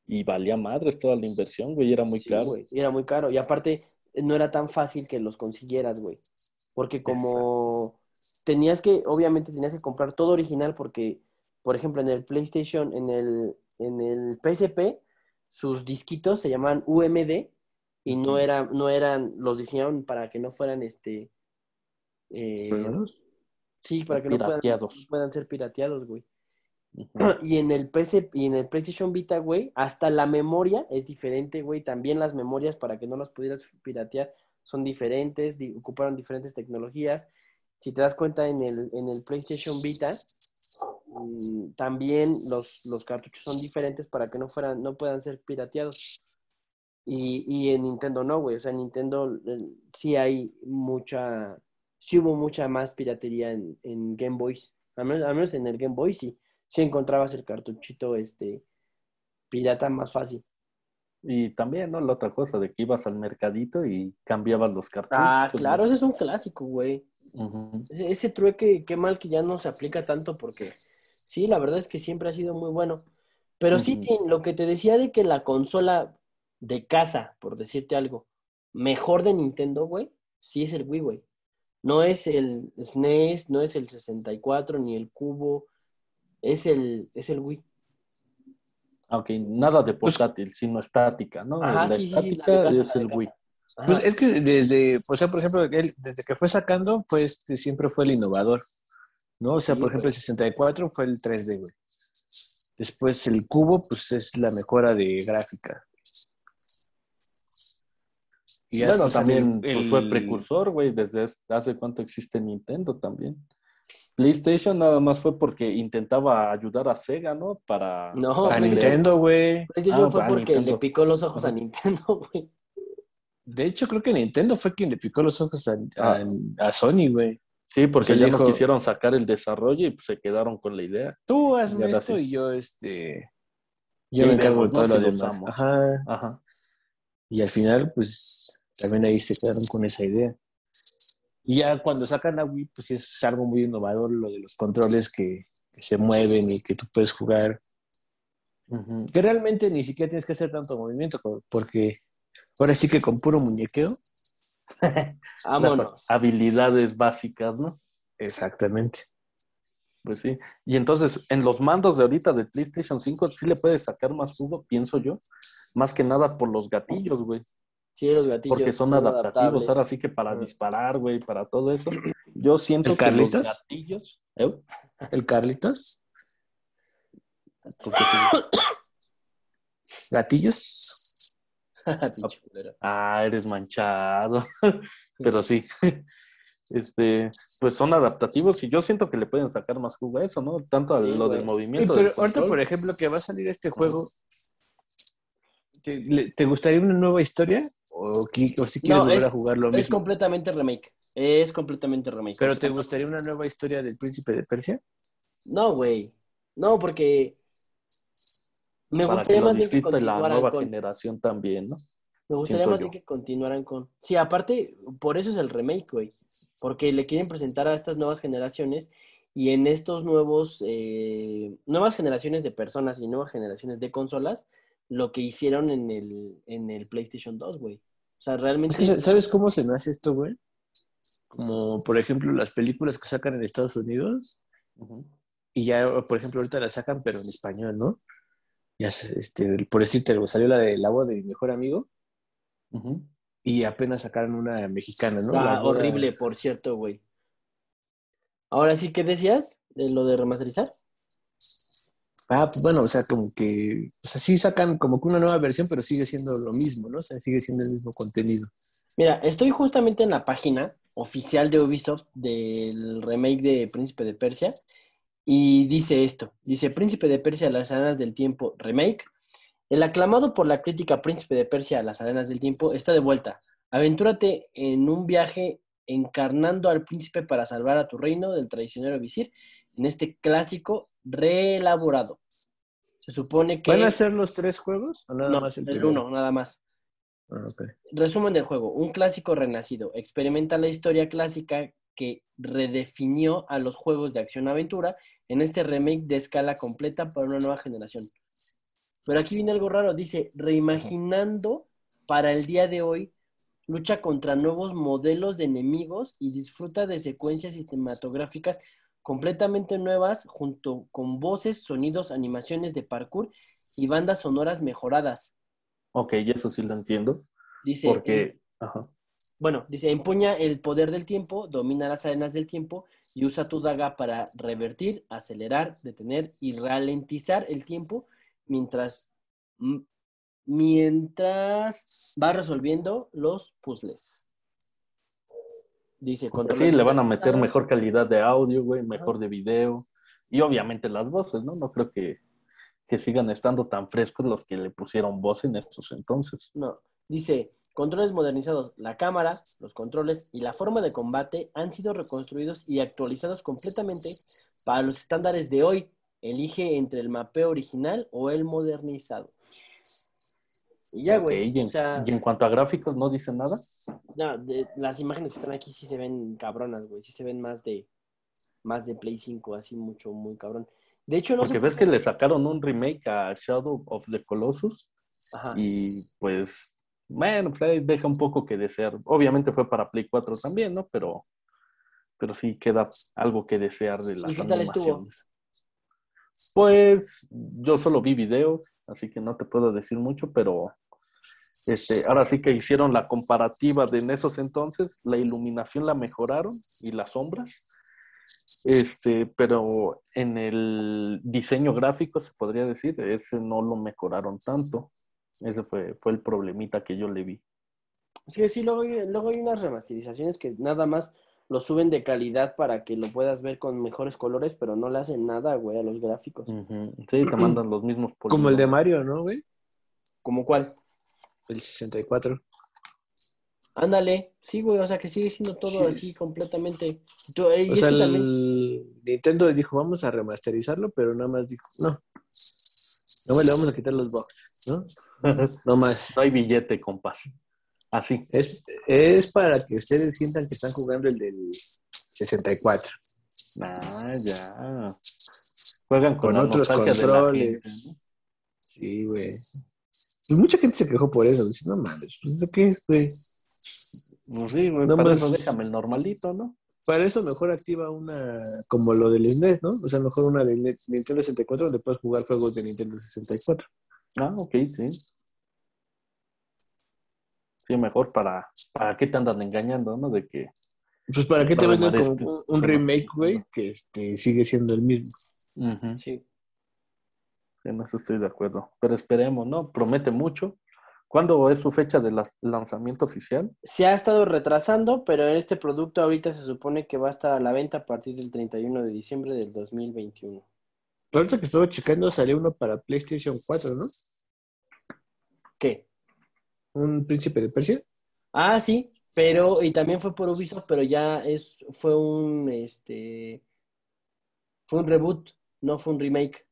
y valía madres toda la inversión, güey, era muy Sí, caro. güey, Era muy caro. Y aparte, no era tan fácil que los consiguieras, güey. Porque como tenías que, obviamente tenías que comprar todo original porque, por ejemplo, en el PlayStation, en el, en el PSP, sus disquitos se llamaban UMD y no, era, no eran, los diseñaron para que no fueran, este... eh, ¿fregados? Sí, para que no puedan, Pirateados. puedan ser pirateados, güey. Y en el PC y en el PlayStation Vita, güey, hasta la memoria es diferente, güey. También las memorias para que no las pudieras piratear son diferentes, di- ocuparon diferentes tecnologías. Si te das cuenta en el, en el PlayStation Vita, mm, también los, los cartuchos son diferentes para que no fueran, no puedan ser pirateados. Y, y en Nintendo no, güey. O sea, en Nintendo eh, sí hay mucha, sí hubo mucha más piratería en, en Game Boys. Al menos, al menos en el Game Boy sí. Sí encontrabas el cartuchito este pirata más fácil. Y también, ¿no? La otra cosa de que ibas al mercadito y cambiabas los cartuchos. Ah, claro, ese es un clásico, güey. Ese, ese trueque, qué mal que ya no se aplica tanto porque sí, la verdad es que siempre ha sido muy bueno. Pero sí. Tim, lo que te decía de que la consola de casa, por decirte algo, mejor de Nintendo, güey, sí es el Wii, güey. No es el SNES, no es el 64, ni el Cubo, es el, es el Wii. Aunque nada de portátil, sino estática, ¿no? Ajá, la sí, sí, sí, la de estática casa, es el. Wii. Ajá. Pues es que desde, o sea, por ejemplo, él, desde que fue sacando, fue este, siempre fue el innovador, ¿no? O sea, Sí, por ejemplo, güey. el 64 fue el 3D, güey. Después el cubo, pues es la mejora de gráfica. Y bueno, también el- pues, fue precursor, güey, desde es- hace cuánto existe Nintendo también. PlayStation nada más fue porque intentaba ayudar a Sega, ¿no? Para, No, A para. Nintendo, güey. PlayStation Ah, fue a porque Nintendo. le picó los ojos a. Nintendo, güey. De hecho, creo que Nintendo fue quien le picó los ojos a, Ah. a- a Sony, güey. Sí, porque ya dijo- no quisieron sacar el desarrollo y pues, se quedaron con la idea. Tú Y hazme ahora esto sí. y yo, este... Y Yo me encargo de todo lo demás. Ajá. Ajá. Y al final, pues, también ahí se quedaron con esa idea. Y ya cuando sacan la Wii, pues es algo muy innovador lo de los controles que, que se mueven y que tú puedes jugar. Que realmente ni siquiera tienes que hacer tanto movimiento, porque ahora sí que con puro muñequeo. Vámonos. habilidades básicas, ¿no? Exactamente. Pues sí. Y entonces, en los mandos de ahorita de PlayStation 5 sí le puedes sacar más jugo, pienso yo. Más que nada por los gatillos, güey. Sí, los gatillos. Porque son adaptativos. adaptables. Ahora sí que para disparar, güey, para todo eso. Yo siento ¿El que los gatillos. ¿Eh? ¿El Carlitos? ¿Por qué sí? ¿Gatillos? Culero. Ah, eres manchado. Pero sí. Este, pues son adaptativos y yo siento que le pueden sacar más jugo a eso, ¿no? Tanto a Sí, lo del Sí, movimiento. pero del ahorita, por ejemplo, que va a salir este juego, ¿te, gustaría una nueva historia? ¿O, si quieres No, volver es- a jugar lo Es mismo? completamente remake. Es completamente remake. ¿Pero te gustaría una nueva historia del Príncipe de Persia? No, güey. No, porque me para que gustaría lo más bien que la nueva con. generación también, ¿no? Me gustaría siento más bien que continuaran con. Sí, aparte, por eso es el remake, güey. Porque le quieren presentar a estas nuevas generaciones y en estos nuevos, eh, nuevas generaciones de personas y nuevas generaciones de consolas, lo que hicieron en el, en el PlayStation 2, güey. O sea, realmente. Es que, ¿sabes cómo se me hace esto, güey? Como, por ejemplo, las películas que sacan en Estados Unidos y ya, por ejemplo, ahorita las sacan, pero en español, ¿no? Ya, este, por decirte algo, salió la de La voz de mi mejor amigo y apenas sacaron una mexicana, ¿no? La boda- horrible, por cierto, güey. Ahora sí, ¿qué decías de lo de remasterizar? Ah, pues bueno, o sea, como que, o sea, sí sacan como que una nueva versión, pero sigue siendo lo mismo, ¿no? O sea, sigue siendo el mismo contenido. Mira, estoy justamente en la página oficial de Ubisoft del remake de Príncipe de Persia y dice esto, dice Príncipe de Persia, las arenas del tiempo remake. El aclamado por la crítica Príncipe de Persia, las arenas del tiempo está de vuelta. Aventúrate en un viaje encarnando al príncipe para salvar a tu reino del traicionero visir en este clásico reelaborado. Se supone que... ¿Van a ser los tres juegos o nada no, más el, uno, nada más. Ah. Resumen del juego. Un clásico renacido. Experimenta la historia clásica que redefinió a los juegos de acción-aventura en este remake de escala completa para una nueva generación. Pero aquí viene algo raro. Dice, reimaginando para el día de hoy, lucha contra nuevos modelos de enemigos y disfruta de secuencias cinematográficas completamente nuevas junto con voces, sonidos, animaciones de parkour y bandas sonoras mejoradas. Ok, eso sí lo entiendo. Dice, Porque. Ajá. Bueno, dice, empuña el poder del tiempo, domina las arenas del tiempo y usa tu daga para revertir, acelerar, detener y ralentizar el tiempo mientras, mientras va resolviendo los puzzles. Dice, sí, le van a meter mejor calidad de audio, güey, mejor de video. Y obviamente las voces, ¿no? No creo que, que sigan estando tan frescos los que le pusieron voz en estos entonces. No, dice, Controles modernizados. La cámara, los controles y la forma de combate han sido reconstruidos y actualizados completamente para los estándares de hoy. Elige entre el mapeo original o el modernizado. Y ya, güey. Y, en, o sea, y en cuanto a gráficos, ¿no dicen nada? no, de- las imágenes que están aquí sí se ven cabronas, güey. Sí se ven más de más de Play 5, así mucho, muy cabrón. De hecho, no Porque ves que le sacaron un remake a Shadow of the Colossus Ajá. y pues, bueno, pues ahí deja un poco que desear. Obviamente fue para Play 4 también, ¿no? Pero, pero sí queda algo que desear de las qué tal estuvo? animaciones. Pues yo solo vi videos, así que no te puedo decir mucho, pero este, ahora sí que hicieron la comparativa de en esos entonces, la iluminación la mejoraron y las sombras, este, pero en el diseño gráfico se podría decir, ese no lo mejoraron tanto. Ese fue, fue el problemita que yo le vi. Sí, sí, luego hay, luego hay unas remasterizaciones que nada más lo suben de calidad para que lo puedas ver con mejores colores, pero no le hacen nada, güey, a los gráficos. Sí, te mandan los mismos Como el de polígonos. Mario, ¿no, güey? ¿Como cuál? El 64. Ándale, sí, güey, o sea que sigue siendo todo Sí. así completamente. Tú, eh, O sea, el Nintendo dijo, vamos a remasterizarlo, pero nada más dijo, no. No me le vamos a quitar los bugs, ¿no? No más. No hay billete, compás. Así. Es, es para que ustedes sientan que están jugando el del 64. Ah, ya. Juegan con, otros nostalgia de la controles. gente, ¿no? Sí, güey. Pues mucha gente se quejó por eso. Dice, no mames, pues ¿de qué, güey? Pues sí, güey, No para más- eso déjame el normalito, ¿no? Para eso mejor activa una, como lo del SNES, ¿no? O sea, mejor una de Net- Nintendo 64 donde puedes jugar juegos de Nintendo 64. Ah, ok, sí. Sí, mejor para, para qué te andan engañando, ¿no? De que Pues para qué te venden este- un, un remake, güey, que este, sigue siendo el mismo. Sí. En eso estoy de acuerdo. Pero esperemos, ¿no? Promete mucho. ¿Cuándo es su fecha de lanzamiento oficial? Se ha estado retrasando, pero este producto ahorita se supone que va a estar a la venta a partir del 31 de diciembre del 2021. Ahorita que estaba checando salió uno para PlayStation 4, ¿no? ¿Qué? Un príncipe de Persia. Ah, sí, pero y también fue por Ubisoft, pero ya es fue un este fue un reboot, no fue un remake.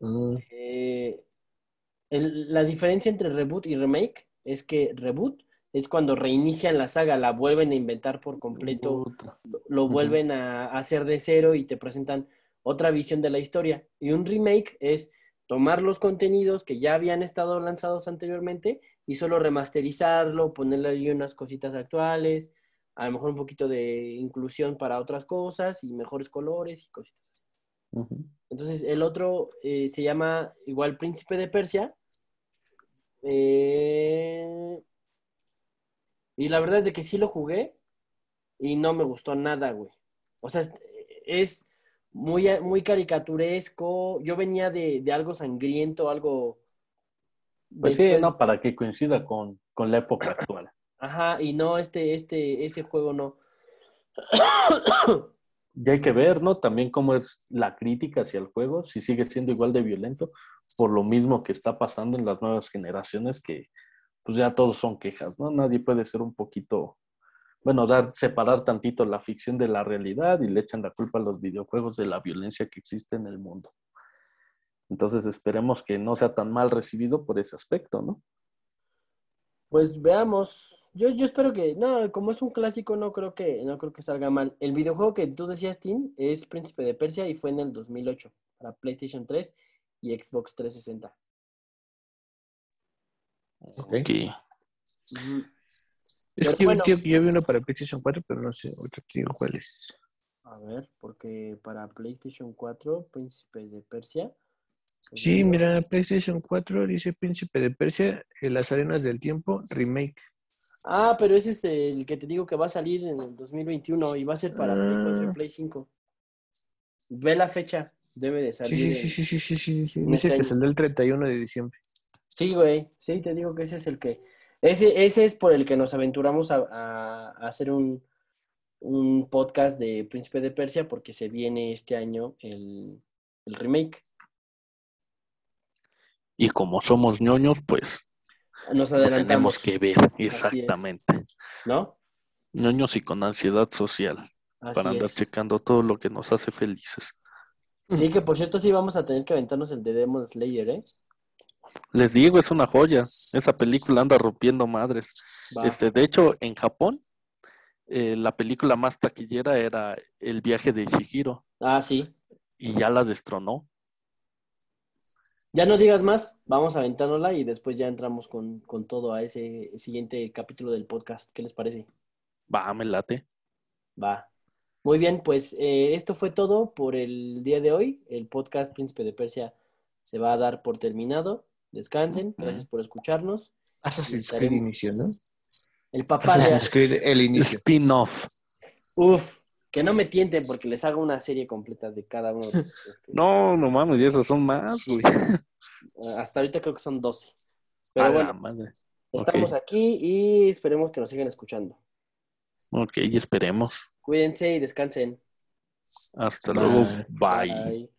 Mm, Eh, el- la diferencia entre reboot y remake es que reboot es cuando reinician la saga, la vuelven a inventar por completo, lo- vuelven a hacer de cero y te presentan otra visión de la historia. Y un remake es tomar los contenidos que ya habían estado lanzados anteriormente y solo remasterizarlo, ponerle ahí unas cositas actuales, a lo mejor un poquito de inclusión para otras cosas y mejores colores y cositas así. Entonces, el otro eh, se llama igual Príncipe de Persia. Eh, y la verdad es de que sí lo jugué y no me gustó nada, güey. O sea, es, muy, muy caricaturesco. Yo venía de, de algo sangriento, algo... Pues sí, no, para que coincida con, con la época actual. Ajá, y no, este, este, ese juego no. Y hay que ver, ¿no? También cómo es la crítica hacia el juego, si sigue siendo igual de violento, por lo mismo que está pasando en las nuevas generaciones, que pues ya todos son quejas, ¿no? Nadie puede ser un poquito, bueno, dar, separar tantito la ficción de la realidad y le echan la culpa a los videojuegos de la violencia que existe en el mundo. Entonces esperemos que no sea tan mal recibido por ese aspecto, ¿no? Pues veamos. Yo, yo espero que, no, como es un clásico, no creo que, no creo que salga mal. El videojuego que tú decías, Tim, es Príncipe de Persia y fue en el 2008 para PlayStation 3 y Xbox 360. ok. Es Pero que bueno. tío, que yo vi uno para PlayStation 4, pero no sé, te digo cuál es. A ver, porque para PlayStation 4, Príncipe de Persia. Sí, mira, PlayStation 4 dice Príncipe de Persia, en las arenas del tiempo, remake. Ah, pero ese es el que te digo que va a salir en el 2021 y va a ser para Play 4 y Ah. Play 5. Ve la fecha, debe de salir. sí, sí, sí, sí, sí, sí, sí. Dice este que año. saldrá el 31 de diciembre. Sí, güey. Sí, te digo que ese es el que. Ese, ese es por el que nos aventuramos a, a- a hacer un, un podcast de Príncipe de Persia, porque se viene este año el, el remake. Y como somos ñoños, pues Nos Lo tenemos que ver, exactamente. ¿No? Ñoños y con ansiedad social, Así para andar es. checando todo lo que nos hace felices. Sí, que por cierto sí vamos a tener que aventarnos el de Demon Slayer, ¿eh? Les digo, es una joya. Esa película anda rompiendo madres. Va. Este, de hecho, en Japón, eh, la película más taquillera era El viaje de Shihiro Ah, sí. y ya la destronó. Ya no digas más, vamos a aventárnosla y después ya entramos con, con todo a ese siguiente capítulo del podcast. ¿Qué les parece? Va, me late. Va. Muy bien, pues eh, esto fue todo por el día de hoy. El podcast Príncipe de Persia se va a dar por terminado. Descansen, gracias por escucharnos. Assassin's Creed inicio, ¿no? El papá de... Assassin's Creed el inicio. Spin-off. Uf, que no me tienten porque les hago una serie completa de cada uno. de estos. No, no mames, y esos son más, güey. Hasta ahorita creo que son 12. A Pero bueno, madre. estamos aquí y esperemos que nos sigan escuchando. Ok, y esperemos. Cuídense y descansen. Hasta Bye. luego. Bye. Bye.